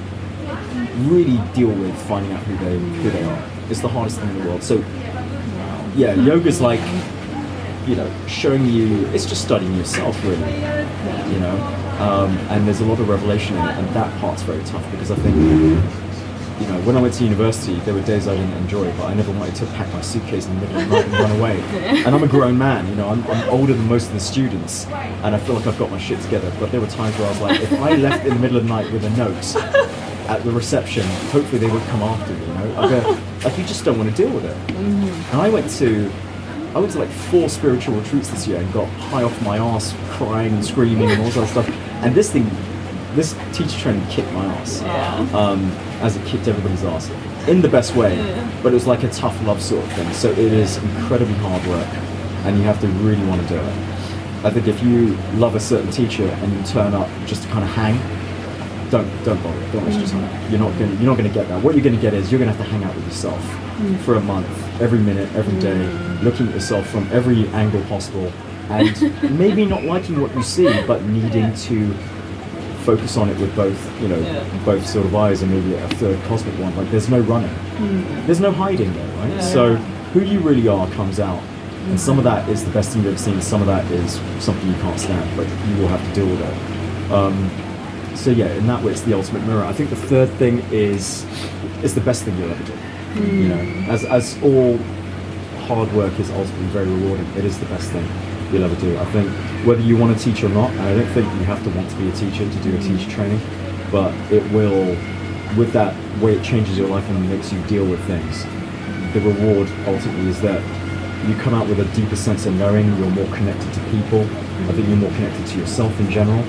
really deal with finding out who they who they are. It's the hardest thing in the world. So yeah, yoga's like you know showing you. It's just studying yourself really. You know, um, and there's a lot of revelation in it, and that part's very tough because I think. You know, when I went to university, there were days I didn't enjoy, but I never wanted to pack my suitcase in the middle of the night and run away. And I'm a grown man, you know, I'm, I'm older than most of the students, and I feel like I've got my shit together. But there were times where I was like, if I left in the middle of the night with a note, at the reception, hopefully they would come after me. You know, I go, like you just don't want to deal with it. And I went to, I went to like four spiritual retreats this year and got high off my ass, crying and screaming and all that stuff. And this thing, this teacher training kicked my ass, Yeah. um, as it kicked everybody's ass in the best way. But it was like a tough love sort of thing. So it is incredibly hard work, and you have to really want to do it. I think if you love a certain teacher and you turn up just to kind of hang, don't don't bother. Don't waste your time. You're not going you're not going to get that. What you're going to get is you're going to have to hang out with yourself mm. for a month, every minute, every day, mm. looking at yourself from every angle possible, and maybe not liking what you see, but needing to focus on it with both you know both sort of eyes and maybe a third cosmic one. Like there's no running, mm. there's no hiding there, right? So who you really are comes out. And some of that is the best thing you've ever seen. Some of that is something you can't stand, but you will have to deal with it. Um, so yeah, in that way, it's the ultimate mirror. I think the third thing is is the best thing you'll ever do. You know, hmm. as as all hard work is ultimately very rewarding. It is the best thing you'll ever do. I think whether you want to teach or not, I don't think you have to want to be a teacher to do a teacher hmm. training, but it will, with that way it changes your life and makes you deal with things. The reward ultimately is that you come out with a deeper sense of knowing. You're more connected to people. I think you're more connected to yourself in general.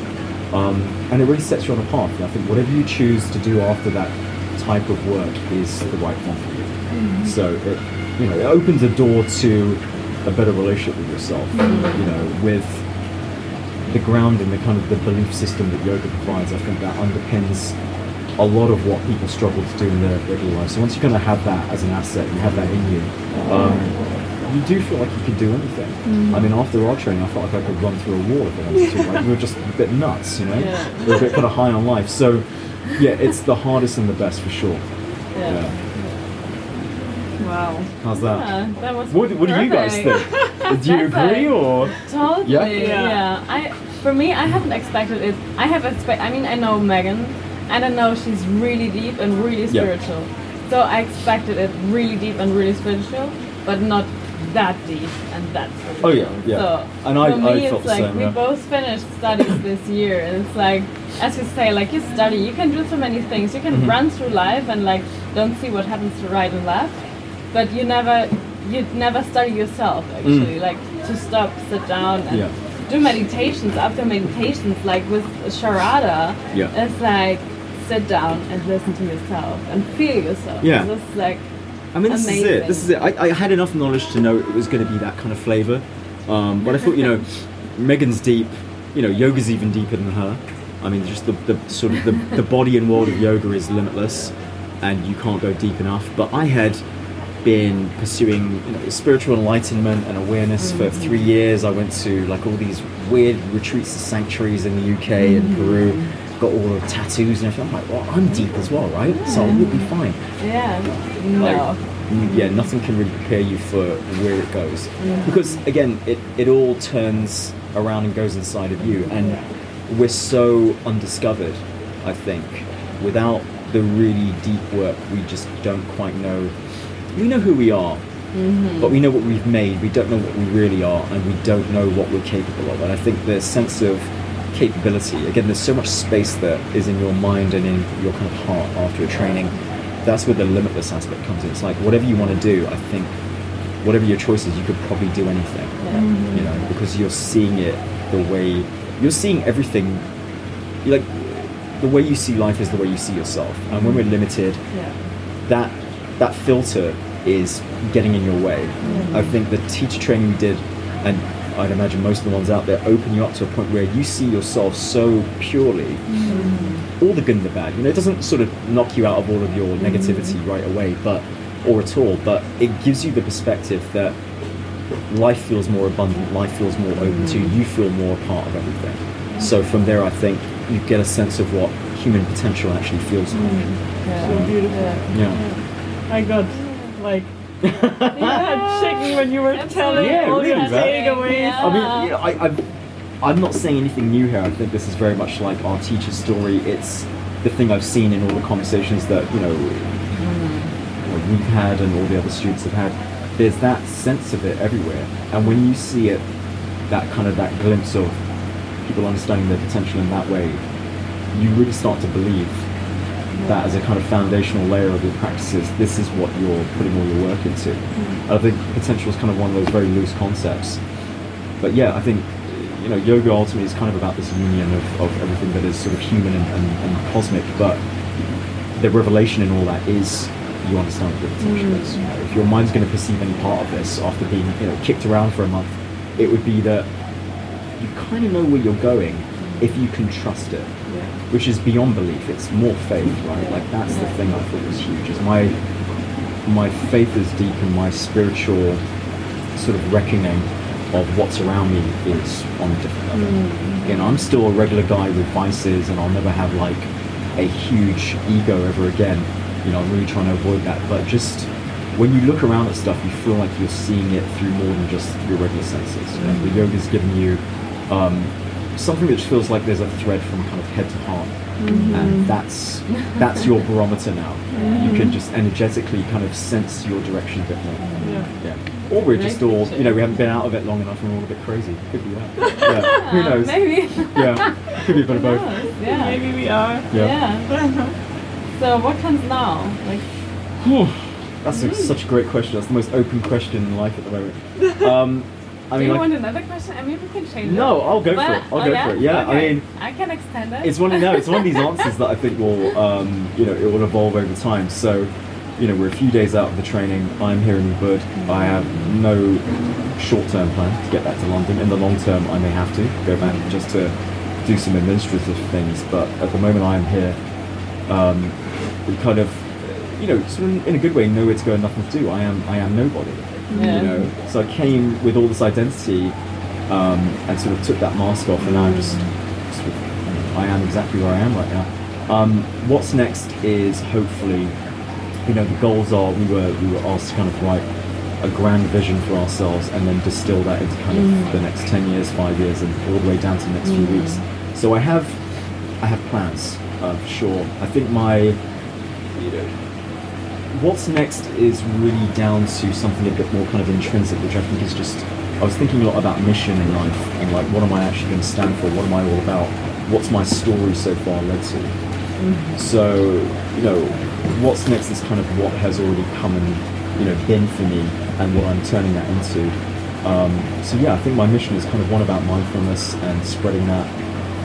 Um, and it really sets you on a path. I think whatever you choose to do after that type of work is the right one for you. So it, you know, it opens a door to a better relationship with yourself. You know, with the grounding, the kind of the belief system that yoga provides. I think that underpins a lot of what people struggle to do in their regular life. So once you kind of have that as an asset, you have that in you. Um, you do feel like you can do anything. I mean, after our training, I felt like I could run through a wall if I wanted to. Like, we were just a bit nuts, you know? We were a bit kind of high on life. So, yeah, it's the hardest and the best for sure. Yeah. Wow. How's that? Yeah, that was What, what do you guys think? Do you agree or? Totally. Yeah? Yeah. Yeah. I for me, I haven't expected it. I have expect. I mean, I know Meghan, and I know she's really deep and really Yeah. spiritual. So I expected it really deep and really spiritual, but not that deep and that. Oh, yeah, yeah. So And I- for me, I it's felt the like same, we yeah. both finished studies this year, and it's like, as you say, like you study, you can do so many things. You can Mm-hmm. run through life and like don't see what happens to right and left, but you never, you never study yourself actually. Like to stop, sit down, and Mm. Yeah. do meditations. After meditations, like with Sharada, Yeah. it's like sit down and listen to yourself and feel yourself. Yeah. It's like I mean, this is it. This is it. I, I had enough knowledge to know it was going to be that kind of flavor. Um, but I thought, you know, Meghan's deep. You know, yoga's even deeper than her. I mean, just the, the sort of the, the body and world of yoga is limitless, and you can't go deep enough. But I had been pursuing you know, spiritual enlightenment and awareness for three years. I went to like all these weird retreats and sanctuaries in the UK and Peru. Got all the tattoos and everything. I'm like, well, I'm deep as well, right? So we'll be fine. yeah, no. Like, mm, yeah, nothing can really prepare you for where it goes. Because again, it, it all turns around and goes inside of you. And we're so undiscovered, I think. Without the really deep work, we just don't quite know. We know who we are, but we know what we've made. We don't know what we really are, and we don't know what we're capable of. And I think the sense of capability, again, there's so much space that is in your mind and in your kind of heart after a training. That's where the limitless aspect comes in. It's like whatever you want to do, I think, whatever your choice is, you could probably do anything. You know, because you're seeing it the way you're seeing everything. You like the way you see life is the way you see yourself. And when we're limited, Yeah. that that filter is getting in your way. I think the teacher training we did, and I'd imagine most of the ones out there, open you up to a point where you see yourself so purely, mm. all the good and the bad. You know, it doesn't sort of knock you out of all of your mm. negativity right away, but or at all, but it gives you the perspective that life feels more abundant, life feels more open to you, mm. you feel more a part of everything. So from there, I think you get a sense of what human potential actually feels like. So beautiful. Yeah. I got like yeah, shaking when you were telling Yeah, all really, man. takeaways. Yeah. I mean, you know, I, I, I'm not saying anything new here. I think this is very much like our teacher's story. It's the thing I've seen in all the conversations that you know what we've had and all the other students have had. There's that sense of it everywhere, and when you see it, that kind of that glimpse of people understanding their potential in that way, you really start to believe that as a kind of foundational layer of your practices, this is what you're putting all your work into. Mm. I think potential is kind of one of those very loose concepts. But yeah, I think you know yoga ultimately is kind of about this union of, of everything that is sort of human and, and, and cosmic. But the revelation in all that is you understand what the potential mm. is. You know, if your mind's going to perceive any part of this after being you know kicked around for a month, it would be that you kind of know where you're going if you can trust it which is beyond belief. It's more faith, right? Like that's the thing I thought was huge. Is my my faith is deep and my spiritual sort of reckoning of what's around me is on a different level. You know, I'm still a regular guy with vices, and I'll never have like a huge ego ever again. You know, I'm really trying to avoid that. But just when you look around at stuff, you feel like you're seeing it through more than just your regular senses. You know, the yoga's giving you um, something which feels like there's a thread from kind of head to heart, and that's that's your barometer now. You can just energetically kind of sense your direction a bit more. Yeah. Yeah. Or we're just all, you know, we haven't been out of it long enough and we're all a bit crazy. Could be that. Yeah. Who knows? Maybe. Yeah. Could be a bit of both. yeah. Maybe we are. Yeah. Yeah. So what comes now? Like That's a, such a great question. That's the most open question in life at the moment. Um, I do mean, you like, want another question? I mean we can change it. no, I'll go for it. I'll oh, go yeah? for it. Yeah. I mean, I can extend it. it's one of no, it's one of these answers that I think will, um, you know, it will evolve over time. So, you know, we're a few days out of the training. I'm here in Ubud. I have no short-term plan to get back to London. In the long term, I may have to go back just to do some administrative things. But at the moment, I am here. Um, we kind of, you know, sort of in a good way, nowhere to go and nothing to do. I am, I am nobody. Yeah. You know, so I came with all this identity um, and sort of took that mask off, and now I'm just, sort of, I am exactly where I am right now. Um, what's next is hopefully, you know, the goals are we were we were asked to kind of write a grand vision for ourselves and then distill that into kind of the next ten years, five years, and all the way down to the next few weeks. So I have I have plans uh, for sure. I think my you know what's next is really down to something a bit more kind of intrinsic, which I think is just. I was thinking a lot about mission in life and like, what am I actually going to stand for? What am I all about? What's my story so far led to? So, you know, what's next is kind of what has already come and, you know, been for me and what I'm turning that into. Um, so yeah, I think my mission is kind of one about mindfulness and spreading that.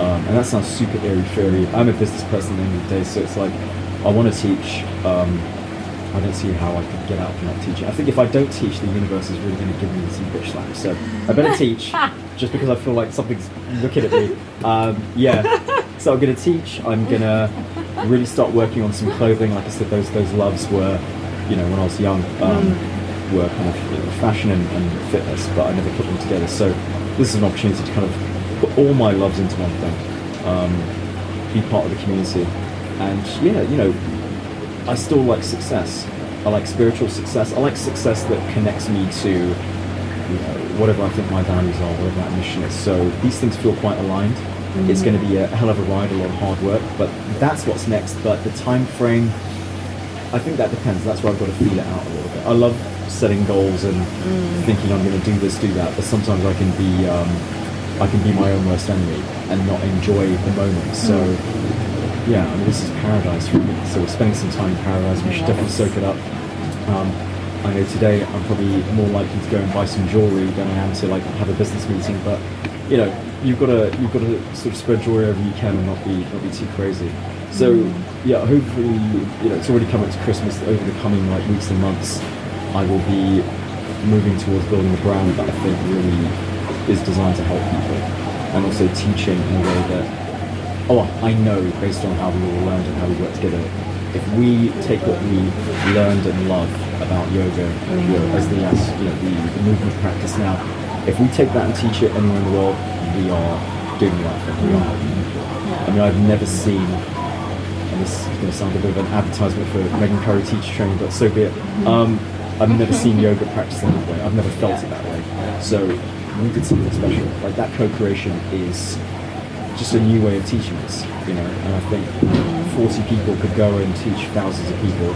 Um, and that sounds super airy fairy. I'm a business person at the end of the day, so it's like I want to teach. Um, I don't see how I could get out of not teaching. I think if I don't teach, the universe is really going to give me some bitch slap. So I better teach, just because I feel like something's looking at me. Um, yeah. So I'm going to teach. I'm going to really start working on some clothing. Like I said, those those loves were, you know, when I was young, um, were kind of fashion and, and fitness, but I never put them together. So this is an opportunity to kind of put all my loves into one thing, um, be part of the community, and yeah, you know, I still like success. I like spiritual success. I like success that connects me to you know, whatever I think my values are, whatever that mission is. So these things feel quite aligned. Mm-hmm. It's going to be a hell of a ride, a lot of hard work, but that's what's next. But the time frame, I think that depends. That's where I've got to feel it out a little bit. I love setting goals and mm. thinking I'm going to do this, do that, but sometimes I can be um, I can be my own worst enemy and not enjoy the moment. So mm. Yeah, I mean this is paradise for me. So we're spending some time in paradise. We should definitely soak it up. Um, I know today I'm probably more likely to go and buy some jewelry than I am to like have a business meeting, but you know you've got to you've got to sort of spread joy wherever you can and not be not be too crazy. So yeah, hopefully you know it's already coming to Christmas. Over the coming like weeks and months, I will be moving towards building a brand that I think really is designed to help people, and also teaching in a way that oh, I know based on how we all learned and how we work together, if we take what we learned and love about yoga, as the as, you know, the, the movement practice now, if we take that and teach it anywhere in the world, we are doing the right thing. We are helping people. I mean, I've never seen, and this is going to sound a bit of an advertisement for Meghan Currie teacher training, but so be it. Um, I've never seen yoga practiced in that way. I've never felt it that way. So we did something special. Like that co-creation is just a new way of teaching us, you know. And I think 40 people could go and teach thousands of people,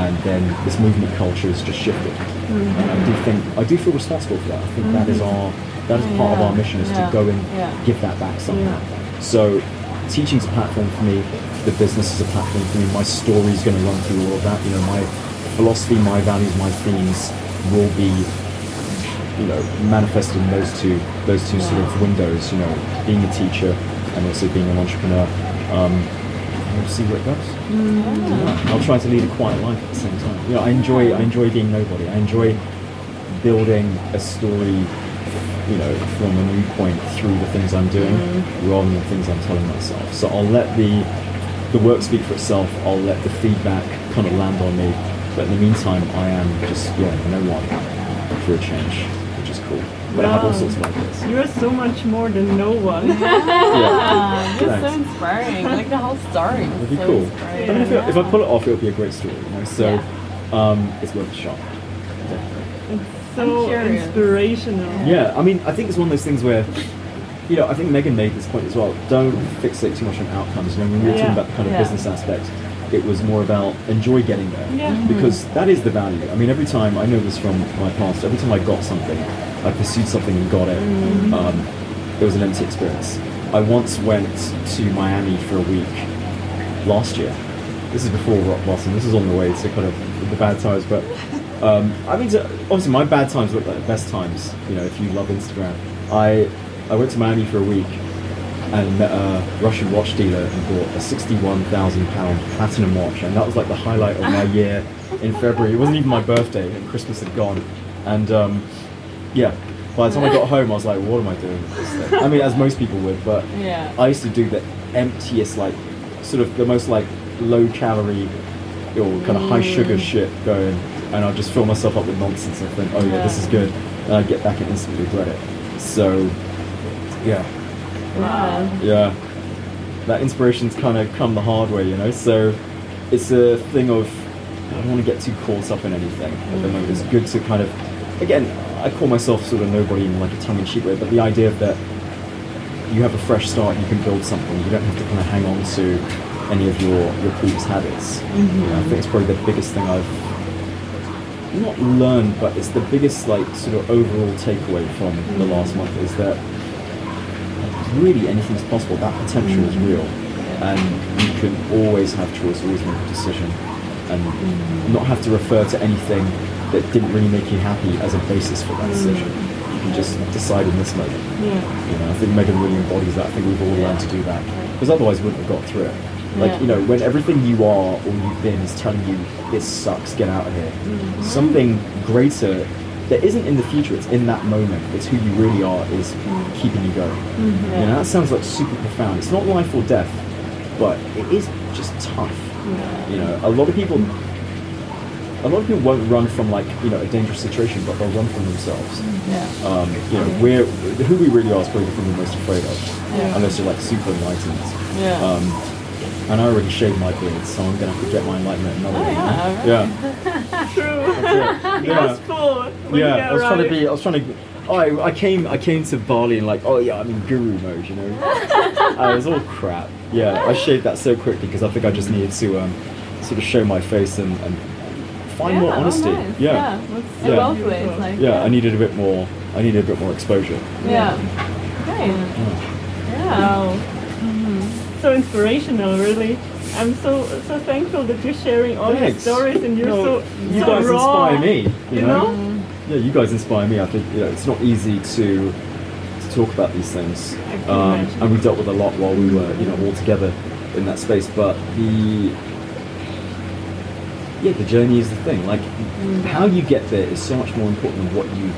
and then this movement culture has just shifted. And I do mm-hmm. think I do feel responsible for that. I think that is mm-hmm. our that is part of our mission is Yeah. to go and Yeah. give that back somehow. So teaching's a platform for me. The business is a platform for me. My story is going to run through all of that. You know, my philosophy, my values, my themes will be you know, manifested in those two those two sort of windows. You know, being a teacher and also being an entrepreneur. Um, we'll see where it goes. Yeah. I'll try to lead a quiet life at the same time. You know, I enjoy I enjoy being nobody. I enjoy building a story. You know, from a new point through the things I'm doing, rather than the things I'm telling myself. So I'll let the the work speak for itself. I'll let the feedback kind of land on me. But in the meantime, I am just yeah, no one for a change, which is cool. But I have all Wow. sorts of ideas. You're so much more than no one. Yeah. It's so Thanks. inspiring. Like the whole story. It'd be so cool. inspiring. I mean, if, it, if I pull it off, it'll be a great story. You know, so um, it's worth a shot. It's so inspirational. Yeah, I mean, I think it's one of those things where, you know, I think Meghan made this point as well. Don't fixate too much on outcomes. You know, when we were Yeah. talking about the kind of Yeah. business aspect, it was more about enjoy getting there. Yeah. Because that is the value. I mean, every time, I know this from my past, every time I got something, I pursued something and got it, um, it was an empty experience. I once went to Miami for a week last year. This is before rock bottom. This is on the way to kind of the bad times, but um, I mean, to, obviously my bad times look like the best times. You know, if you love Instagram, I I went to Miami for a week and met a Russian watch dealer and bought a sixty-one thousand pound platinum watch, and that was like the highlight of my year in February. It wasn't even my birthday, and Christmas had gone, and um, yeah. By the time I got home, I was like, "What am I doing with this thing?" I mean, as most people would, but Yeah. I used to do the emptiest, like, sort of the most like low calorie or kind of high sugar shit going, and I'd just fill myself up with nonsense and think, "Oh yeah, this is good," and I'd get back and instantly regret it. So, yeah, Wow. yeah, that inspiration's kind of come the hard way, you know. So, it's a thing of I don't want to get too caught up in anything at the moment. It's good to kind of, again, I call myself sort of nobody in like a tongue-in-cheek way, but the idea that you have a fresh start, you can build something. You don't have to kind of hang on to any of your, your previous habits. Mm-hmm. You know, I think it's probably the biggest thing I've not learned, but it's the biggest like sort of overall takeaway from the last month is that really anything's possible. That potential is real, and you can always have choice, always make a decision, and not have to refer to anything that didn't really make you happy as a basis for that decision. You can just decide in this moment. Yeah. You know, I think Meghan really embodies that. I think we've all learned to do that because otherwise we wouldn't have got through it. Like Yeah. you know, when everything you are or you've been is telling you this sucks, get out of here. Mm-hmm. Something greater that isn't in the future. It's in that moment. It's who you really are is keeping you going. Mm-hmm. You know, that sounds like super profound. It's not life or death, but it is just tough. You know, a lot of people. A lot of people won't run from like you know a dangerous situation, but they'll run from themselves Yeah. um, you know, we're, who we really are is probably the thing we're most afraid of, Yeah. unless you're like super enlightened. Yeah. Um, and I already shaved my beard, so I'm gonna have to get my enlightenment another Oh, way. yeah, yeah, True. yeah, That's full. when yeah. you I was trying to be, I was trying to. Oh, I, I came, I came to Bali and like, oh yeah, I'm in guru mode, you know. uh, it was all crap. Yeah, I shaved that so quickly because I think I just needed to um, sort of show my face and, and find yeah, more oh, honesty. nice. Yeah, Yeah. Yeah. In both ways, like. yeah. I needed a bit more. I needed a bit more exposure. Yeah. Great. Yeah. Yeah. Wow. So inspirational, really. I'm so so thankful that you're sharing all Thanks. your stories and you're No, so you so guys raw. inspire me. You, You know? know? Mm. Yeah, you guys inspire me. I think you know it's not easy to to talk about these things, um, and we dealt with a lot while we were you know all together in that space. But the yeah, the journey is the thing. Like mm. how you get there is so much more important than what you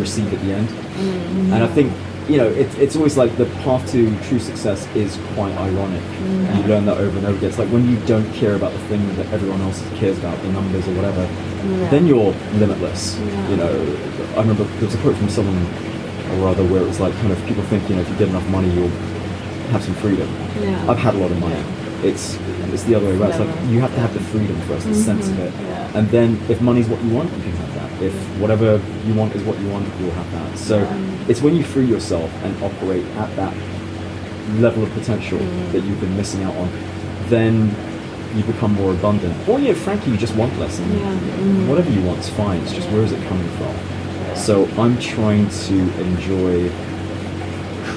receive at the end. Mm. And I think you know it's it's always like the path to true success is quite ironic. And you learn that over and over again. It's like when you don't care about the thing that everyone else cares about, the numbers or whatever, then you're limitless. You know, I remember there was a quote from someone or other where it was like kind of people think you know if you get enough money you'll have some freedom. Yeah. I've had a lot of money. It's it's the other way around. It's like you have to have the freedom first, the sense of mm-hmm. it, Yeah. and then if money's what you want, you can have that. If whatever you want is what you want, you'll have that. So it's when you free yourself and operate at that level of potential mm-hmm. that you've been missing out on, then you become more abundant. Or yeah, frankly, you just want less, and Yeah. Mm-hmm. whatever you want is fine. It's just where is it coming from? So I'm trying to enjoy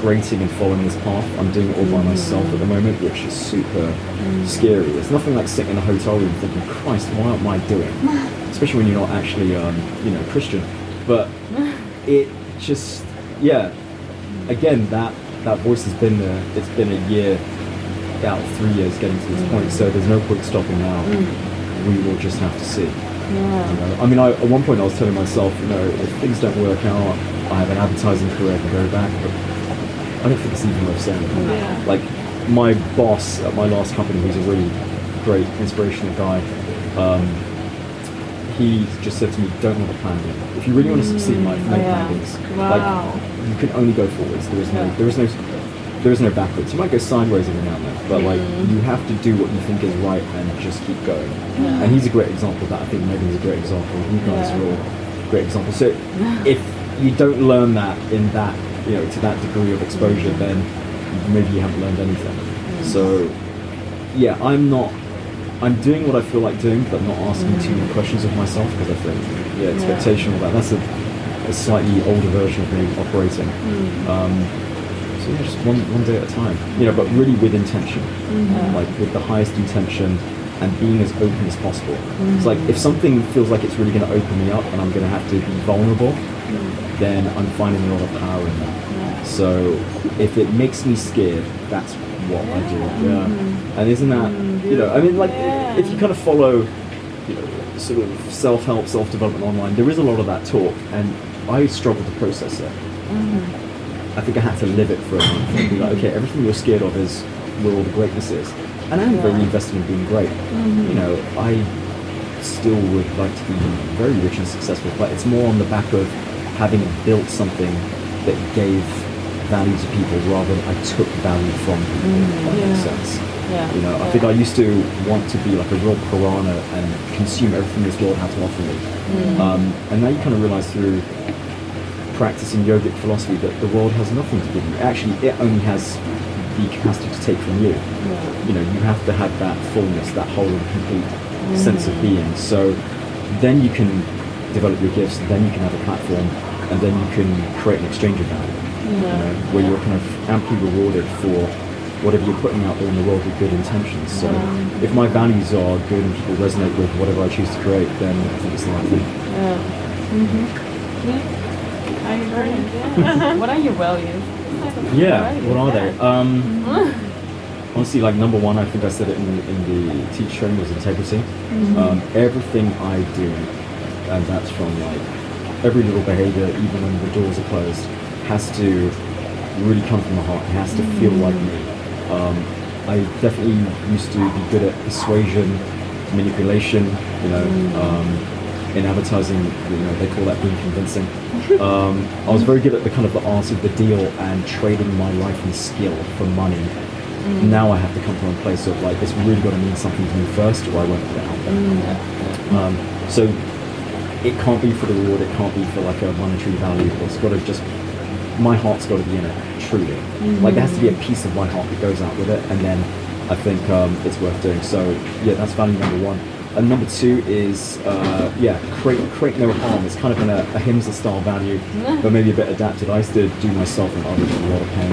creating and following this path. I'm doing it all by myself at the moment, which is super mm. scary. It's nothing like sitting in a hotel room thinking, Christ, why am I doing? Especially when you're not actually, um, you know, Christian. But it just, yeah. Again, that that voice has been there. It's been a year, about three years getting to this mm. point. So there's no point stopping now. Mm. We will just have to see. You know, I mean, I, at one point I was telling myself, you know, if things don't work out, I have an advertising career to go back. But I don't think it's even worth saying. Yeah. Like my boss at my last company, who's a really great, inspirational guy. Um, he just said to me, "Don't have a plan B. If you really want to succeed in life, no Yeah. plan Bs. Wow. Like you can only go forwards. There is no, there is no, there is no backwards. You might go sideways every now and then, but like you have to do what you think is right and just keep going. And he's a great example of that. I think Meghan's a great example. You guys Yeah. are all great examples. So if you don't learn that in that, you know, to that degree of exposure, then maybe you haven't learned anything. Mm. So yeah, I'm not. I'm doing what I feel like doing, but not asking too many mm. questions of myself because I think, yeah, expectation of that. That's a, a slightly older version of me operating. Mm. Um, so yeah, just one one day at a time. You know, but really with intention, mm-hmm. like with the highest intention, and being as open as possible. Mm-hmm. It's like if something feels like it's really going to open me up, and I'm going to have to be vulnerable, then I'm finding a lot of power in that. So if it makes me scared, that's what I do. Yeah. And isn't that, you know, I mean, like, Yeah. if you kind of follow, you know, sort of self-help, self-development online, there is a lot of that talk, and I struggle to process it. Mm-hmm. I think I had to live it for a month and be like, okay, everything you're scared of is where all the greatness is. And I'm very invested in being great. Mm-hmm. You know, I still would like to be very rich and successful, but it's more on the back of having built something that gave value to people rather than I took value from people. if that makes mm, sense. Yeah. You know, I think I used to want to be like a real piranha and consume everything this world had to offer me. Mm. Um, and now you kind of realize through practicing yogic philosophy that the world has nothing to give you. Actually, it only has the capacity to take from you. You know, you have to have that fullness, that whole and complete sense of mm. being. So then you can develop your gifts, then you can have a platform, and then you can create an exchange of value, you know, where you're kind of amply rewarded for whatever you're putting out there in the world with good intentions. So if my values are good and people resonate with whatever I choose to create, then I think it's the right thing. I agree. Yeah. what are your values? Yeah, what are they? Um, honestly, like number one, I think I said it in, in the teacher training was integrity. Um, everything I do, and that's from like every little behavior, even when the doors are closed, has to really come from the heart. It has to feel like me. Um, I definitely used to be good at persuasion, manipulation. You know, um, in advertising, you know, they call that being convincing. Um, I was very good at the kind of the art of the deal and trading my life and skill for money. Now I have to come from a place of like, it's really got to mean something to me first, or I won't put it out there. Um, so it can't be for the reward. It can't be for like a monetary value. It's got to just my heart's got to be in it truly. Like there has to be a piece of my heart that goes out with it, and then I think um, it's worth doing. So yeah, that's value number one. And number two is uh, yeah, create create no harm. It's kind of in a, ahimsa style value, but maybe a bit adapted. I used to do myself and others a lot of pain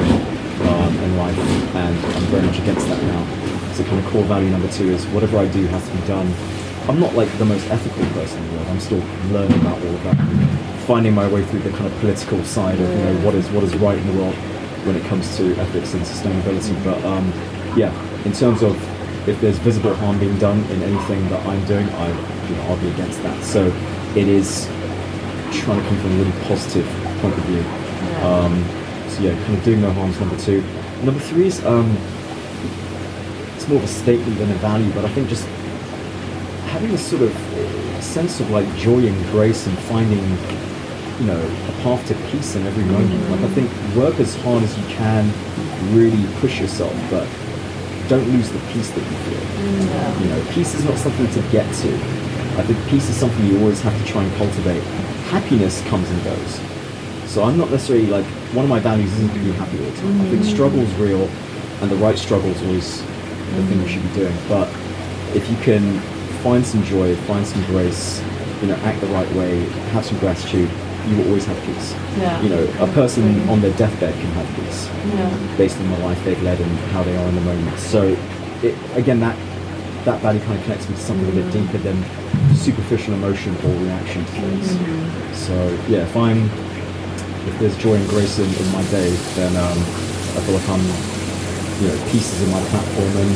um, in life, and I'm very much against that now. So kind of core value number two is whatever I do has to be done. I'm not like the most ethical person in the world. I'm still learning about all of that, finding my way through the kind of political side of you know what is what is right in the world when it comes to ethics and sustainability. But um, yeah, in terms of if there's visible harm being done in anything that I'm doing, I you know I'll be against that. So it is trying to come from a really positive point of view. Um, so yeah, kind of doing no harm is number two. Number three is um, it's more of a statement than a value, but I think just having a sort of uh, sense of like joy and grace and finding you know a path to peace in every moment. Like I think work as hard as you can, really push yourself, but don't lose the peace that you feel. Mm. You know, peace is not something to get to. I think peace is something you always have to try and cultivate. Happiness comes and goes. So I'm not necessarily like one of my values isn't to be happy all the time. I think mm. struggle's real, and the right struggle is always the thing we should be doing. But if you can find some joy, find some grace, you know, act the right way, have some gratitude, you will always have peace. Yeah. You know, a person on their deathbed can have peace Yeah. based on the life they've led and how they are in the moment. So, it, again, that that value kind of connects me to something a bit deeper than superficial emotion or reaction to things. So, yeah, if I'm if there's joy and grace in, in my day, then um, I feel like I'm, you know, pieces in my platform and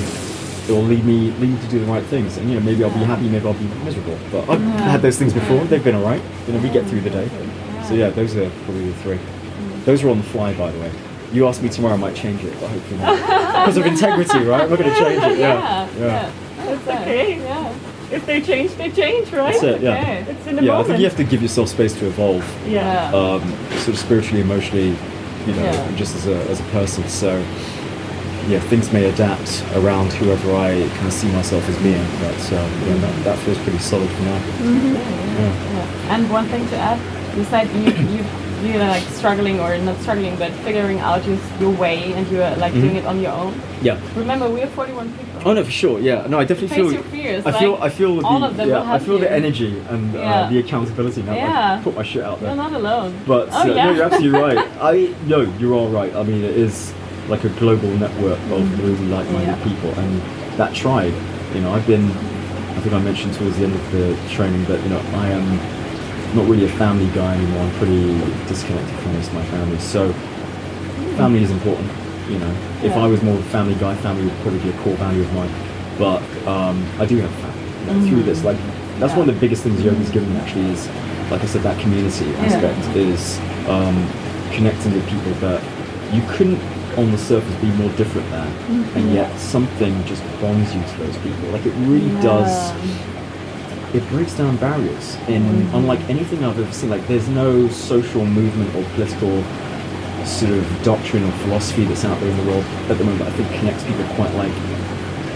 it will lead me lead me to do the right things. And you know, maybe I'll be happy, maybe I'll be miserable. But I've had those things before. They've been alright. You know, we get through the day. So yeah, those are probably the three. Those are on the fly, by the way. You ask me tomorrow, I might change it, but hopefully not. Because of integrity, right? I'm not going to change it. Yeah, yeah. That's okay. Yeah. If they change, they change, right? That's it. Yeah, Okay. It's in the yeah. I think you have to give yourself space to evolve, yeah. Yeah. um, sort of spiritually, emotionally, you know, Yeah. just as a as a person. So yeah, things may adapt around whoever I kind of see myself as being, but um, yeah, that, that feels pretty solid for now. Yeah. Yeah. And one thing to add, you said you you you're like struggling or not struggling, but figuring out your, your way and you're like Mhm. doing it on your own. yeah. Remember, we are 41 people. Oh no, for sure. Yeah, no, I definitely Face feel. your fears, I feel. like, I feel the. all of them yeah, I feel the energy and uh, the accountability now. Yeah. I put my shit out there. You're not alone. But oh, uh, yeah. no, you're absolutely right. I no, you're all right. I mean, it is like a global network of really like-minded Mm-hmm. Yeah. people, and that tribe. You know, I've been. I think I mentioned towards the end of the training that you know I am not really a family guy anymore. I'm pretty disconnected from most of my family. So family is important. You know, if Yeah. I was more of a family guy, family would probably be a core value of mine. But um, I do have family. You know, Through this, like that's Yeah. one of the biggest things yoga's given me actually is, like I said, that community aspect is um, connecting with people that you couldn't on the surface be more different than, and mm-hmm. yet something just bonds you to those people. Like it really does it breaks down barriers in mm-hmm. unlike anything I've ever seen. Like there's no social movement or political sort of doctrine or philosophy that's out there in the world at the moment that I think connects people quite like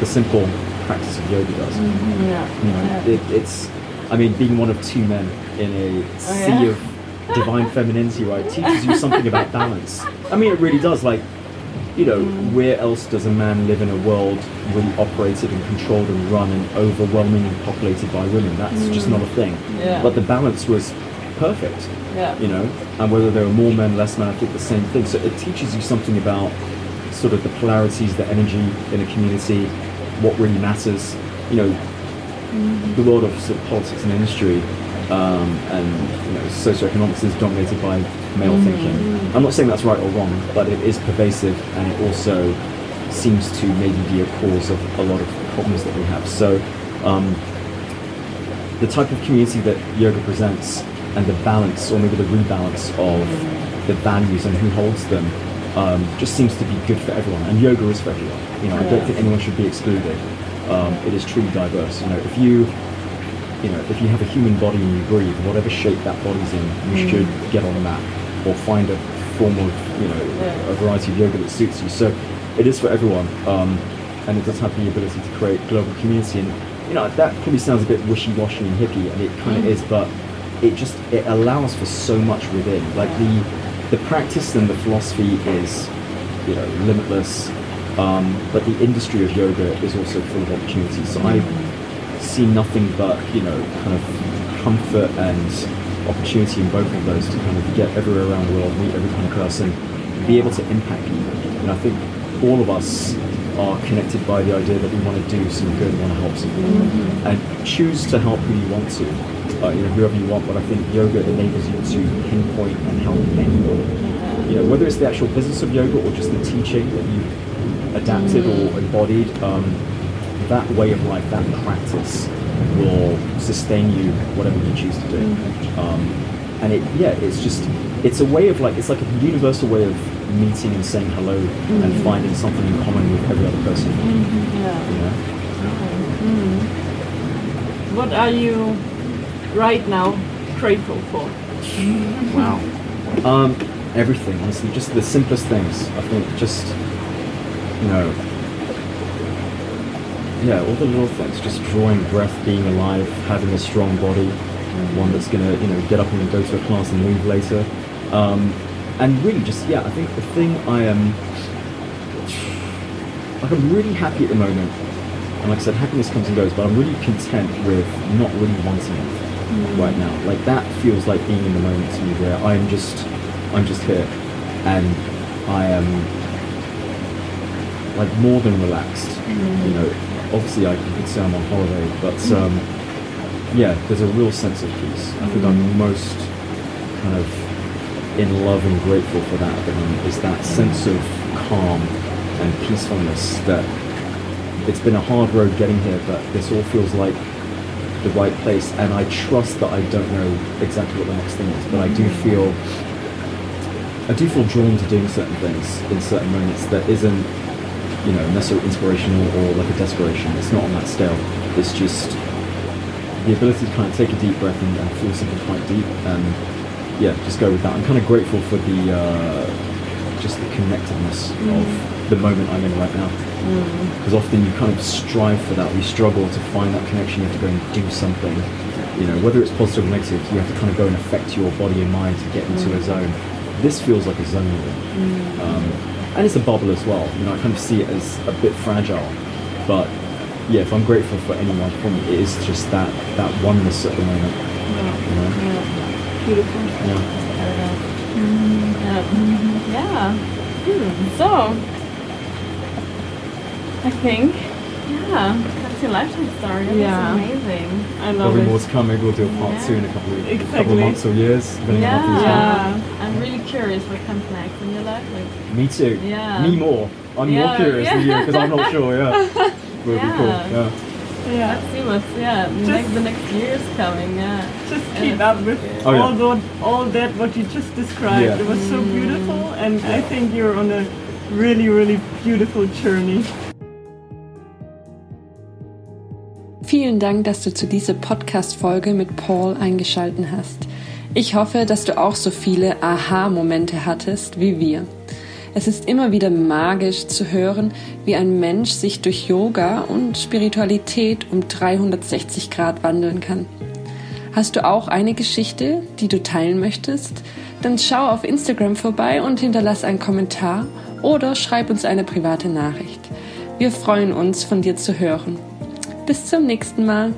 the simple practice of yoga does. Mm-hmm. Yeah. You know, it, it's I mean, being one of two men in a sea oh, yeah? of divine femininity, right, teaches you something about balance. I mean, it really does. Like you know, where else does a man live in a world really operated and controlled and run and overwhelmingly populated by women? That's just not a thing. Yeah. But the balance was perfect, Yeah. you know, and whether there were more men, less men, I think the same thing. So it teaches you something about sort of the polarities, the energy in a community, what really matters, you know, the world of, sort of politics and industry um, and you know socioeconomics is dominated by male thinking. I'm not saying that's right or wrong, but it is pervasive and it also seems to maybe be a cause of a lot of problems that we have. So um, the type of community that yoga presents and the balance or maybe the rebalance of the values and who holds them um, just seems to be good for everyone. And yoga is for everyone. You know, I don't think anyone should be excluded. Um, it is truly diverse. You know, if you you know, if you have a human body and you breathe, whatever shape that body's in, you should get on a mat or find a form of, you know, a variety of yoga that suits you. So it is for everyone, um, and it does have the ability to create global community. And you know, that probably sounds a bit wishy-washy and hippie, and it kind of is, but it just it allows for so much within. Like the the practice and the philosophy is, you know, limitless. Um, but the industry of yoga is also full of opportunities. So I see nothing but you know kind of comfort and opportunity in both of those to kind of get everywhere around the world, meet every kind of person, be able to impact people. And I think all of us are connected by the idea that we want to do some good, want to help some people, and choose to help who you want to, uh, you know, whoever you want. But I think yoga enables you to pinpoint and help anyone. You know, whether it's the actual business of yoga or just the teaching that you've adapted or embodied. Um, that way of life, that practice will sustain you whatever you choose to do. Um, and it, yeah, it's just, it's a way of like, it's like a universal way of meeting and saying hello and finding something in common with every other person. Yeah. You know? What are you right now grateful for? Wow. Um, everything, honestly, just the simplest things. I think just, you know, yeah, all the little things, just drawing breath, being alive, having a strong body, one that's gonna, you know, get up and go to a class and leave later. Um, and really just, yeah, I think the thing I am, like I'm really happy at the moment. And like I said, happiness comes and goes, but I'm really content with not really wanting it right now. Like that feels like being in the moment to me where I'm just, I'm just here. And I am like more than relaxed. You know, obviously I could say I'm on holiday, but mm. um, yeah, there's a real sense of peace. I think I'm mm. most kind of in love and grateful for that at the moment. Is that mm. sense of calm and peacefulness that it's been a hard road getting here, but this all feels like the right place, and I trust that I don't know exactly what the next thing is, but I do feel I do feel drawn to doing certain things in certain moments that isn't, you know, necessarily inspirational or like a desperation. It's not on that scale. It's just the ability to kind of take a deep breath and, and feel something quite deep, and yeah, just go with that. I'm kind of grateful for the uh, just the connectedness of the moment I'm in right now. Because often you kind of strive for that, you struggle to find that connection. You have to go and do something. You know, whether it's positive or negative, you have to kind of go and affect your body and mind to get into a zone. This feels like a zone, really. um, and it's a bubble as well. You know, I kind of see it as a bit fragile, but yeah, if I'm grateful for anyone from it, it is just that that oneness at the moment. You know? Beautiful. Yeah. Yeah. Yeah. Hmm. So, I think, yeah, that's your lifetime story. That Yeah. amazing. I love Probably it. more to come. Maybe we'll do a part Yeah. two in a couple of, couple of months or years, depending on how things go. Yeah. I'm really curious what comes next in your life. Like, Me too. Yeah. Me more. I'm Yeah, more curious than you because I'm not sure. Yeah. Would be cool. Yeah. Yeah. Yeah. let's see what's, yeah, next, the next year's coming, yeah. Just keep it's up with. Oh, all that, all that what you just described. Yeah. It was so beautiful, mm. and I think you're on a really, really beautiful journey. Vielen Dank, dass du zu dieser Podcast-Folge mit Paul eingeschalten hast. Ich hoffe, dass du auch so viele Aha-Momente hattest wie wir. Es ist immer wieder magisch zu hören, wie ein Mensch sich durch Yoga und Spiritualität um 360 Grad wandeln kann. Hast du auch eine Geschichte, die du teilen möchtest? Dann schau auf Instagram vorbei und hinterlass einen Kommentar oder schreib uns eine private Nachricht. Wir freuen uns, von dir zu hören. Bis zum nächsten Mal.